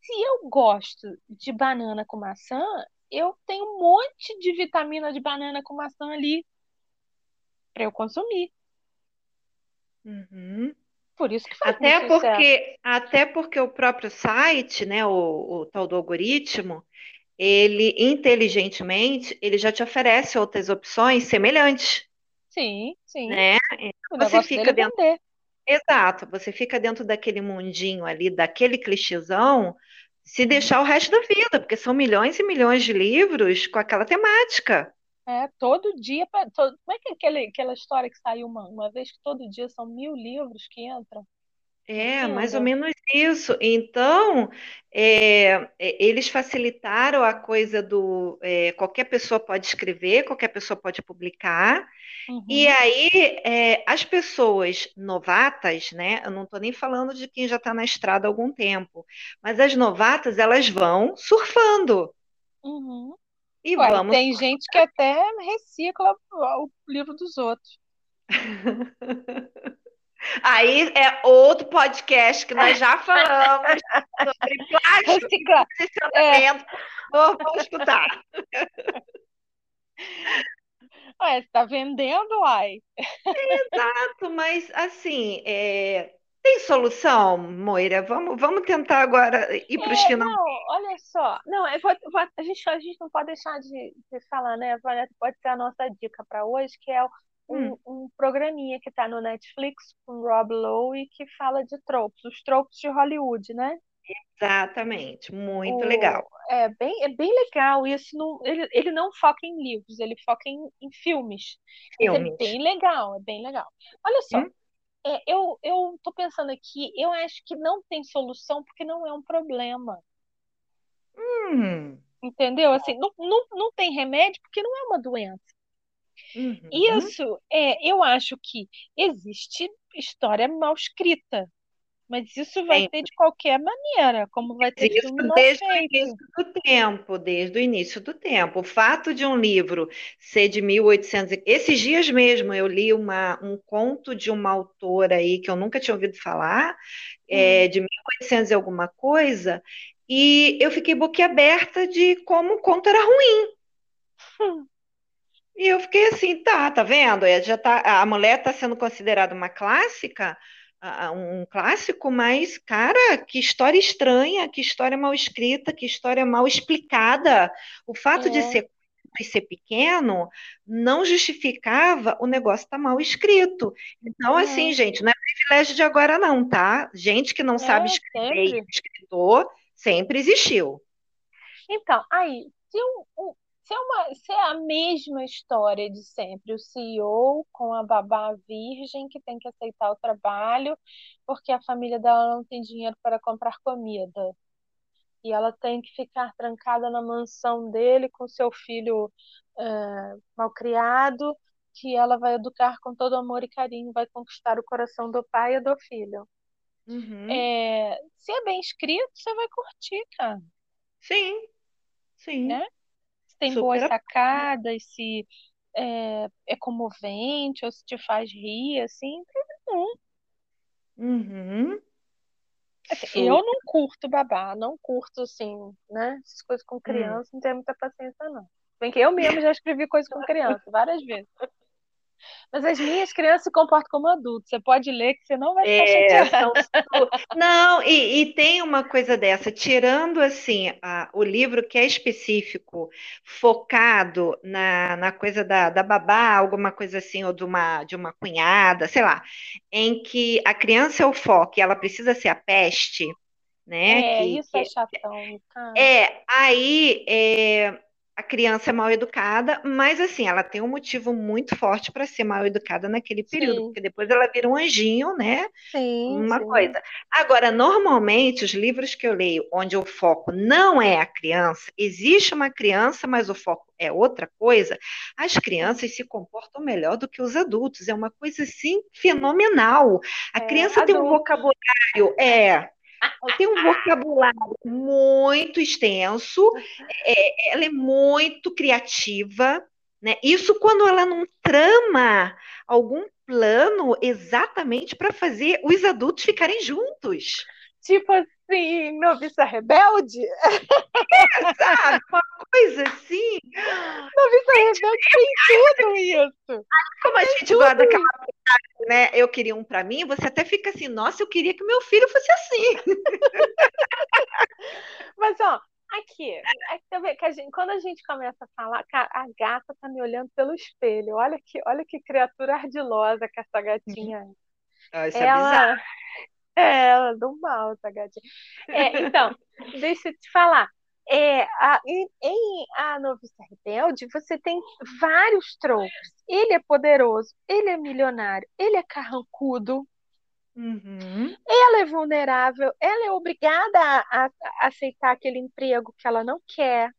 se eu gosto de banana com maçã, eu tenho um monte de vitamina de banana com maçã ali para eu consumir. Uhum. Por isso que faz Até porque, sucesso. até porque o próprio site, né, o, o tal do algoritmo, ele inteligentemente, ele já te oferece outras opções semelhantes, Sim, sim. né? O Você fica é dentro, vender. exato, você fica dentro daquele mundinho ali, daquele clichêzão, se deixar o resto da vida, porque são milhões e milhões de livros com aquela temática. É, todo dia. todo- Como é que é aquele, aquela história que saiu uma, uma vez que todo dia são mil livros que entram É, mais ou menos isso. Então, é, é, eles facilitaram a coisa do é, qualquer pessoa pode escrever, qualquer pessoa pode publicar. E Uhum, aí, é, as pessoas novatas, né? Eu não estou nem falando de quem já está na estrada há algum tempo, mas as novatas, elas vão surfando. uhum. E Ué, e vamos. tem gente que até recicla o o livro dos outros. *laughs* Aí é outro podcast que nós já falamos sobre plástico e Reciclar. É, vamos escutar. ué, você tá vendendo, uai. Exato, mas assim, é, tem solução, Moira? Vamos, vamos tentar agora ir para os É, final. não, olha só. Não, vou- vou- a gente, a gente não pode deixar de, de falar, né? Vanessa, pode ser a nossa dica para hoje, que é um, Hum, um programinha que está no Netflix com Rob Lowe que fala de tropos, os tropos de Hollywood, né? exatamente, muito O, legal. é bem, é bem legal isso. Não, ele, ele não foca em livros, ele foca em, em filmes. É Filmes. bem legal, é bem legal. Olha só, Hum, é, eu, eu tô pensando aqui, eu acho que não tem solução porque não é um problema. hum, Entendeu? Assim, não, não, não tem remédio porque não é uma doença. Uhum. Isso é, eu acho que existe história mal escrita, mas isso vai ter de qualquer maneira, como vai ter isso desde o início do tempo, desde o início do tempo. O fato de um livro ser de 1800, e- esses dias mesmo eu li uma, um conto de uma autora aí que eu nunca tinha ouvido falar, Hum, é, de 1800 e alguma coisa, e eu fiquei boquiaberta de como o conto era ruim. hum, E eu fiquei assim, tá, tá vendo? É, Já tá, a mulher está sendo considerada uma clássica, um clássico, mas, cara, que história estranha, que história mal escrita, que história mal explicada. O fato de é, ser curto e ser pequeno não justificava o negócio estar mal escrito. Então, assim, não, gente, não é privilégio de agora, não, tá? Gente que não sabe é escrever e é sempre. escritor sempre existiu. Então, aí, se, um, um- se, é uma, se é a mesma história de sempre, o CEO com a babá virgem que tem que aceitar o trabalho porque a família dela não tem dinheiro para comprar comida. E ela tem que ficar trancada na mansão dele com seu filho é, malcriado, que ela vai educar com todo amor e carinho, vai conquistar o coração do pai e do filho. Uhum. É, se é bem escrito, você vai curtir, cara, Sim, sim, né? Tem boas super. sacadas, se é, é comovente ou se te faz rir, assim, não tem nenhum. Uhum. Assim, eu não curto babá, não curto, assim, né? Essas coisas com Hum. criança, não tenho muita paciência, não. Bem que eu mesma já escrevi coisa com criança, várias vezes. Mas as minhas crianças se comportam como adultos. Você pode ler que você não vai ficar É, chateada. são Não, e, e tem uma coisa dessa, tirando assim a- o livro que é específico, focado na, na coisa da, da babá, alguma coisa assim, ou de uma, de uma cunhada, sei lá, em que a criança é o foco e ela precisa ser a peste, né? É, Que, isso é que chatão, cara. é aí é, a criança é mal educada, mas assim, ela tem um motivo muito forte para ser mal educada naquele período, Sim. porque depois ela vira um anjinho, né? Sim, Uma sim. coisa. Agora, normalmente, os livros que eu leio, onde o foco não é a criança, existe uma criança, mas o foco é outra coisa, as crianças se comportam melhor do que os adultos. É uma coisa assim fenomenal. A É, criança tem um adulto. vocabulário, é. Tem um vocabulário muito extenso, é, ela é muito criativa, né? Isso quando ela não trama algum plano exatamente para fazer os adultos ficarem juntos, Tipo assim, noviça rebelde? *laughs* sabe? Uma coisa assim, Noviça rebelde tem tudo isso. como a gente guarda daquela frase, né? Eu queria um para mim, você até fica assim, nossa, eu queria que meu filho fosse assim. *laughs* Mas, ó, aqui, é que, a gente, quando a gente começa a falar, a gata tá me olhando pelo espelho. Olha que, olha que criatura ardilosa que essa gatinha é. *laughs* Ah, isso é bizarro. Ela, é, ela do mal, essa gatinha. É, então, *laughs* deixa eu te falar. É, a, em, em A Noviça Rebelde, você tem vários tropos. Ele é poderoso, ele é milionário, ele é carrancudo, Uhum. ela é vulnerável, ela é obrigada a, a- a aceitar aquele emprego que ela não quer.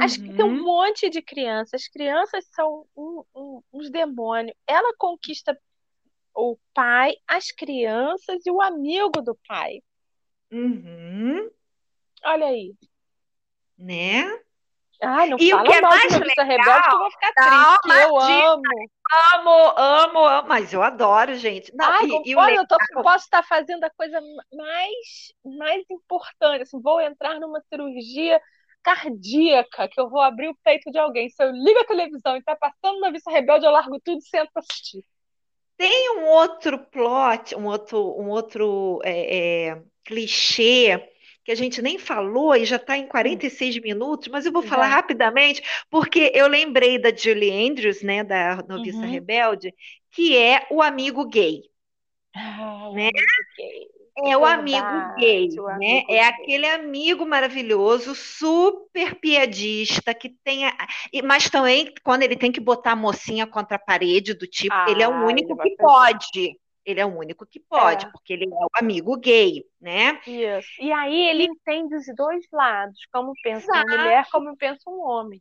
Acho que tem um Uhum. monte de crianças. As crianças são um- um- uns demônios. Ela conquista o pai, as crianças e o amigo do pai. Uhum. Olha aí. Né? Ai, não E o que é mais legal- Rebelde que eu vou ficar Não, triste. Eu amo. Amo, amo, amo, mas eu adoro, gente. Não, Ai, e, e o concordo, eu tô- legal- posso estar fazendo a coisa mais, mais importante. Assim, vou entrar numa cirurgia cardíaca, que eu vou abrir o peito de alguém. Se eu ligo a televisão e tá passando Noviça Rebelde, eu largo tudo e sento pra assistir. Tem um outro plot, um outro, um outro é, é, clichê que a gente nem falou e já está em 46 minutos, mas eu vou falar Já. rapidamente, porque eu lembrei da Julie Andrews, né, da Noviça Uhum. Rebelde, que é o amigo gay. Ah, o Né? amigo gay. É o amigo Verdade, gay, o né? amigo É gay. aquele amigo maravilhoso, super piadista, que tem a... mas também quando ele tem que botar a mocinha contra a parede, do tipo, ele é o Ah, único que fazer. pode. Ele é o único que pode, É. porque ele é o amigo gay, né? Isso. E aí ele entende os dois lados, como pensa uma Exato. mulher, como pensa um homem.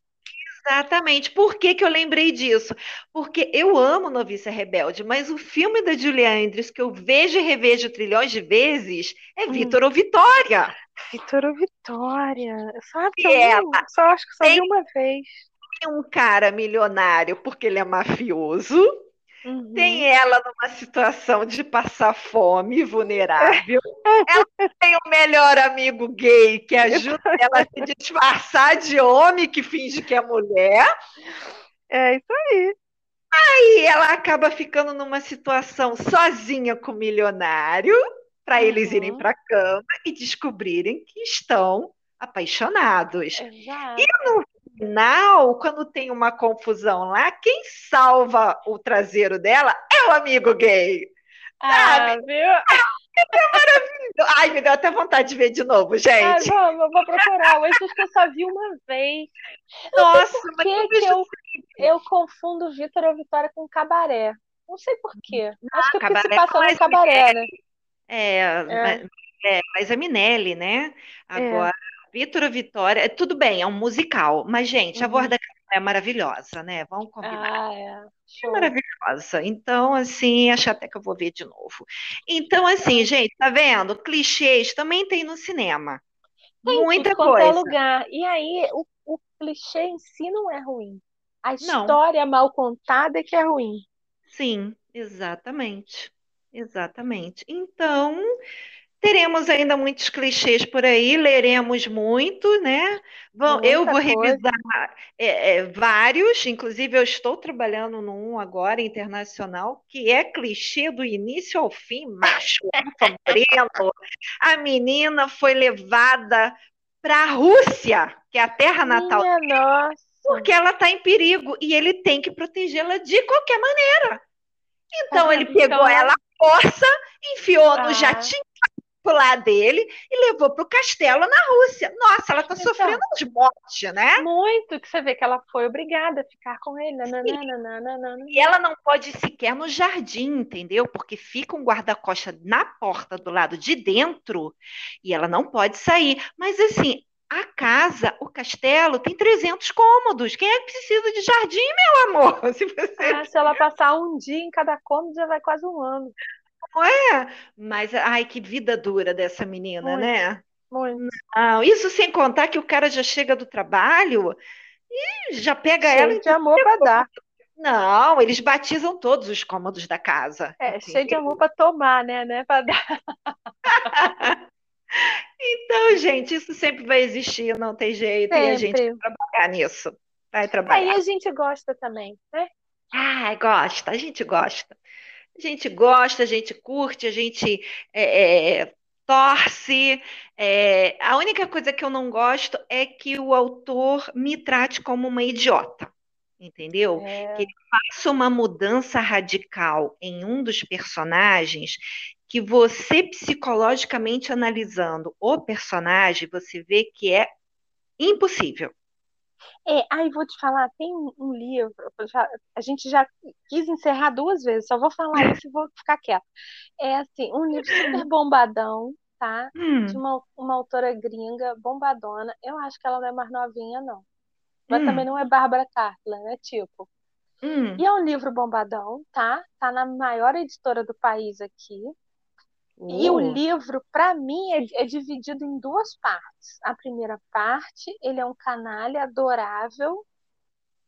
Exatamente. Por que que eu lembrei disso? Porque eu amo Noviça Rebelde, mas o filme da Julie Andrews, que eu vejo e revejo trilhões de vezes, é Hum. Vitor ou Vitória. Vitor ou Vitória? Sabe que eu ela? não- só acho que só Tem- vi uma vez. Tem um cara milionário porque ele é mafioso. Uhum. Tem ela numa situação de passar fome, vulnerável. *laughs* Ela tem o melhor amigo gay que ajuda ela a se *laughs* disfarçar de homem que finge que é mulher. É isso aí. E ela acaba ficando numa situação sozinha com o milionário, para eles irem Uhum. para a cama e descobrirem que estão apaixonados. Exato. Final, quando tem uma confusão lá, quem salva o traseiro dela é o amigo gay. Ah, viu? Ai, me deu até vontade de ver de novo, Ah, gente. vamos, eu vou procurar. Eu acho que eu só vi uma vez. *laughs* Nossa, Por mas que eu que eu, eu confundo Vitor ou Vitória com cabaré? Não sei por quê. Acho que é porque se Cabaré passa no esse cabaré, né? É, mas, é, mas a Minelli, né? Agora, Vitor Vitória, é, tudo bem, é um musical, mas, gente, a Uhum. voz da Camila é maravilhosa, né? Vamos combinar. Ah, é. É Show. maravilhosa. Então, assim, acho até que eu vou ver de novo. Então, assim, gente, tá vendo? Clichês também tem no cinema. Tem Muita é coisa. lugar. E aí, o, o clichê em si não é ruim. A Não. história mal contada é que é ruim. Sim, exatamente. Exatamente. Então, teremos ainda muitos clichês por aí, leremos muito, né? Vão, eu vou coisa. revisar é, é, vários, inclusive eu estou trabalhando num agora internacional, que é clichê do início ao fim, macho, moreno. A menina foi levada para a Rússia, que é a terra natal, Minha nossa. porque ela está em perigo e ele tem que protegê-la de qualquer maneira. Então Tá ele pegou Então- ela à força, enfiou Ah. no jatinho pular dele e levou para o castelo na Rússia. Nossa, ela está Então. sofrendo uns botes, né? Muito que você vê que ela foi obrigada a ficar com ele. nananana. E ela não pode ir sequer no jardim, entendeu? Porque fica um guarda-costa na porta do lado de dentro e ela não pode sair. Mas assim, a casa, o castelo, tem 300 cômodos. Quem é que precisa de jardim, meu amor? *laughs* Se você Ah, se ela passar um dia em cada cômodo, já vai quase um ano. Não é. Mas, ai, que vida dura dessa menina, Muito. né? Muito. Não, isso sem contar que o cara já chega do trabalho e já pega ela. Cheio de amor para dar. Não, eles batizam todos os cômodos da casa. É, cheio de amor para tomar, né? né? Para dar. *laughs* Então, gente, isso sempre vai existir, não tem jeito. E a gente Sempre. vai trabalhar nisso. Vai Aí trabalhar. a gente gosta também, né? Ah, gosta, a gente gosta. A gente gosta, a gente curte, a gente é, é, torce. É, a única coisa que eu não gosto é que o autor me trate como uma idiota, entendeu? É, Que ele faça uma mudança radical em um dos personagens que você, psicologicamente analisando o personagem, você vê que é impossível. É, aí vou te falar, tem um, livro, já- a gente já quis encerrar duas vezes, só vou falar isso e vou ficar quieta. É assim, um livro super bombadão, tá? Hum, De uma, uma autora gringa, bombadona. Eu acho que ela não é mais novinha, não. Mas também hum, não é Bárbara Cartler, né? Tipo. hum. E é um livro bombadão, tá? Tá na maior editora do país aqui. E o Oh, livro, para mim, é, é dividido em duas partes. A primeira parte, ele é um canalha adorável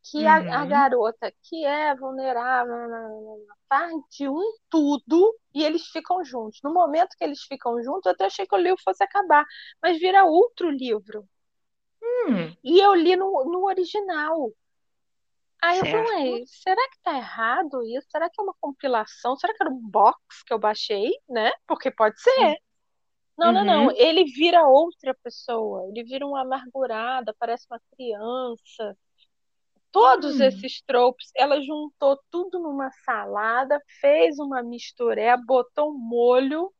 que a, a uhum, garota que é vulnerável faz de um tudo e eles ficam juntos. No momento que eles ficam juntos, eu até achei que o livro fosse acabar, mas vira outro livro. hum, E eu li no, no original. Aí eu certo. falei, será que tá errado isso? Será que é uma compilação? Será que era um box que eu baixei, né? Porque pode ser. Não, não, não. Uhum, Ele vira outra pessoa. Ele vira uma amargurada, parece uma criança. Todos hum, esses tropes, ela juntou tudo numa salada, fez uma misturé, botou um molho,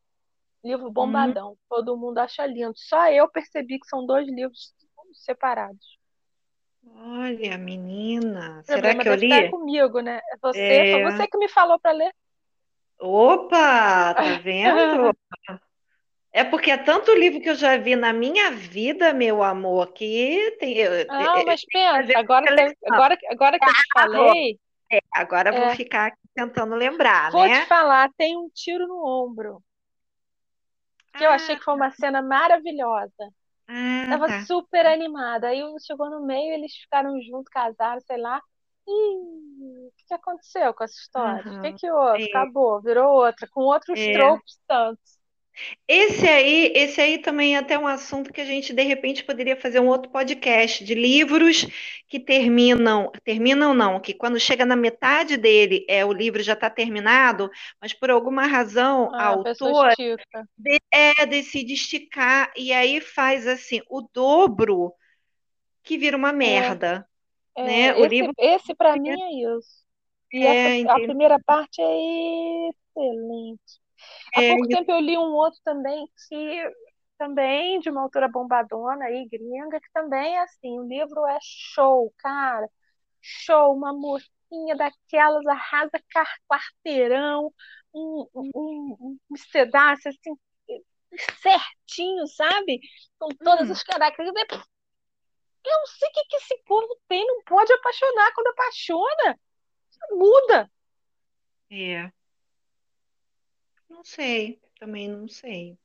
livro hum. bombadão. Todo mundo acha lindo. Só eu percebi que são dois livros separados. Olha, menina, O será que eu li? comigo, né? É Você, foi É. você que me falou para ler. Opa, tá *laughs* vendo? É porque é tanto livro que eu já vi na minha vida, meu amor, que tem, Não, eu- mas pensa, agora que, seleção. agora, agora que eu te falei, agora eu vou é, ficar aqui tentando lembrar, vou te né? falar, tem um tiro no ombro, que eu achei Ah, que foi uma cena maravilhosa. Ah, Tava tá. super animada. Aí chegou no meio, eles ficaram juntos, casaram, sei lá. Ih, o que que aconteceu com essa história? O que Aham. que houve? É, Acabou, virou outra, com outros é. tropos tantos. Esse aí, esse aí também é até um assunto que a gente de repente poderia fazer um outro podcast de livros que terminam, terminam não, que quando chega na metade dele, é o livro já está terminado, mas por alguma razão a Ah, a pessoa autora de- é, decide esticar e aí faz assim o dobro que vira uma É, merda, é, né? O esse, livro esse para mim é isso. E é, essa, a primeira parte é excelente. Há É, pouco tempo eu li um outro também que também de uma autora bombadona aí, gringa, que também é assim, o livro é show, cara. Show, uma mocinha daquelas arrasa quarteirão, um, um, um, um pedaço assim certinho, sabe? Com todas hum, as características. Eu não sei o que que esse povo tem, não pode apaixonar. Quando apaixona, muda. é, não sei, também não sei.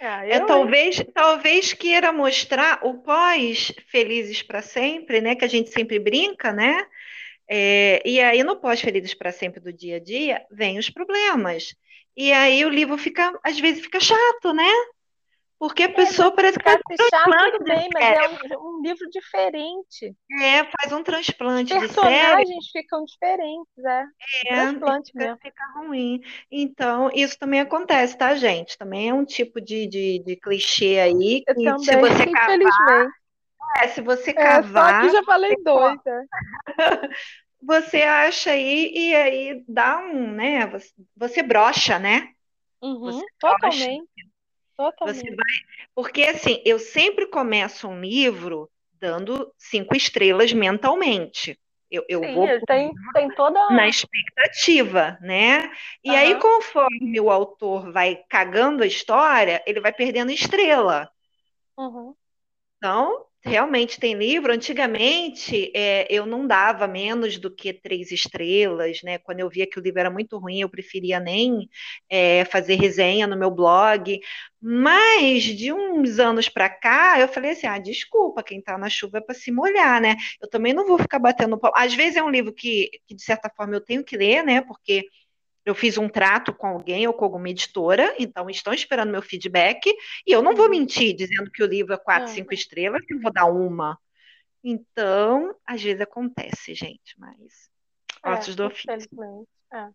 Ah, É eu, hein? talvez, talvez queira mostrar o pós Felizes para Sempre, né? Que a gente sempre brinca, né? É, e aí no pós Felizes para Sempre do dia a dia vem os problemas. E aí o livro fica, às vezes fica chato, né? Porque a É, pessoa se parece que faz um tudo de bem, mas é um, um livro diferente. É, faz um transplante de cérebro, Personagens ficam diferentes, é. Um é, transplante fica, mesmo. fica ruim. Então, isso também acontece, tá, gente? Também é um tipo de, de, de clichê aí que se também, você cavar, infelizmente. é, se você É, só que cavar, já falei dois, é. *laughs* você acha aí e aí dá um, né? Você, você brocha, né? Uhum, Você brocha. Totalmente. Você vai, porque assim, eu sempre começo um livro dando cinco estrelas mentalmente. Eu, eu Sim, vou tem, tem toda. na expectativa, né? E aí, Aham. conforme o autor vai cagando a história, ele vai perdendo estrela. Uhum. Então, realmente tem livro. Antigamente, é, eu não dava menos do que três estrelas, né? Quando eu via que o livro era muito ruim, eu preferia nem é, fazer resenha no meu blog. Mas de uns anos para cá, eu falei assim: ah, desculpa, quem tá na chuva é para se molhar, né? Eu também não vou ficar batendo. Às vezes é um livro que, que, de certa forma, eu tenho que ler, né? Porque eu fiz um trato com alguém ou com alguma editora, então estão esperando meu feedback, e eu não vou Uhum. mentir dizendo que o livro é quatro, É. cinco estrelas, que eu vou dar uma. Então, às vezes acontece, gente, mas É, ossos do ofício. É.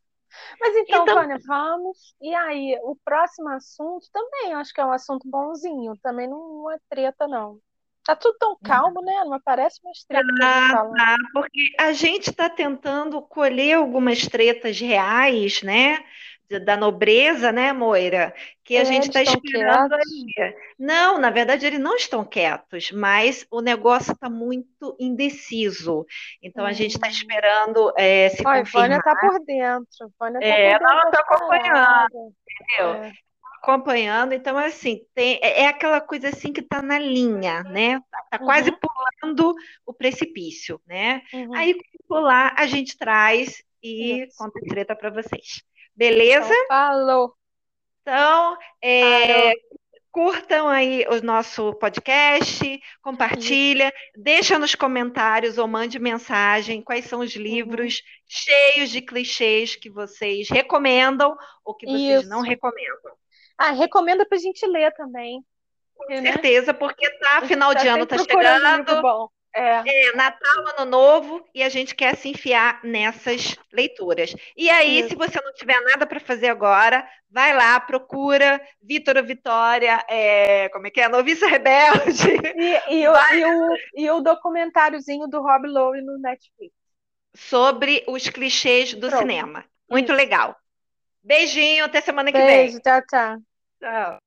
Mas então, Então- Vânia, vamos. E aí, o próximo assunto também, acho que é um assunto bonzinho. Também não é treta, não. Tá tudo tão calmo, né? Não aparece uma gente Ah, tá, porque a gente está tentando colher algumas tretas reais, né? Da nobreza, né, Moira? Que a É, gente está esperando aí. Não, na verdade, eles não estão quietos, mas o negócio está muito indeciso. Então, a gente está Hum. esperando é, se Olha, confirmar. Vânia tá por dentro. Vânia tá É, por dentro não, eu tô das acompanhando, entendeu? É. acompanhando, então assim, tem, é é aquela coisa assim que tá na linha, né? Tá, tá quase Uhum, pulando o precipício, né? uhum. Aí, quando pular, a gente traz e Isso. conta a treta para vocês. Beleza? Então, falou. Então, é, curtam aí o nosso podcast, compartilha, deixa nos comentários ou mande mensagem quais são os livros cheios de clichês que vocês recomendam ou que vocês não Isso. recomendam. Ah, recomenda pra gente ler também. Com né? certeza, porque tá, final de Tá ano tá chegando, bom. É, é Natal, Ano Novo, e a gente quer se enfiar nessas leituras. E aí, Isso. se você não tiver nada para fazer agora, vai lá, procura Vitor ou Vitória, é, como é que é? Noviça Rebelde. e, e, o, e, o, e o documentáriozinho do Rob Lowe no Netflix. sobre os clichês do Pronto. cinema. Muito Isso. legal. Beijinho, até semana que vem. Beijo, tchau, tchau. Tchau.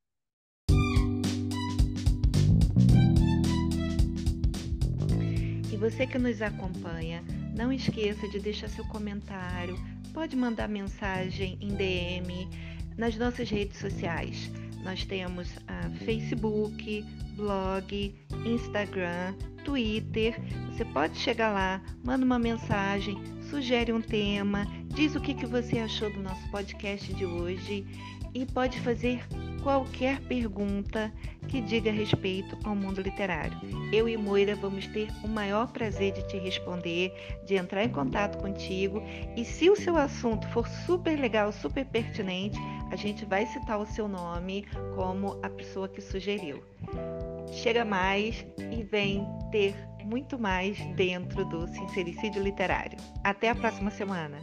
E você que nos acompanha, não esqueça de deixar seu comentário, pode mandar mensagem em DM nas nossas redes sociais. Nós temos a Facebook, blog, Instagram, Twitter. Você pode chegar lá, manda uma mensagem, sugere um tema, diz o que, que você achou do nosso podcast de hoje e pode fazer qualquer pergunta que diga respeito ao mundo literário. Eu e Moira vamos ter o maior prazer de te responder, de entrar em contato contigo e se o seu assunto for super legal, super pertinente, a gente vai citar o seu nome como a pessoa que sugeriu. Chega mais e vem ter muito mais dentro do Sincericídio Literário. Até a próxima semana!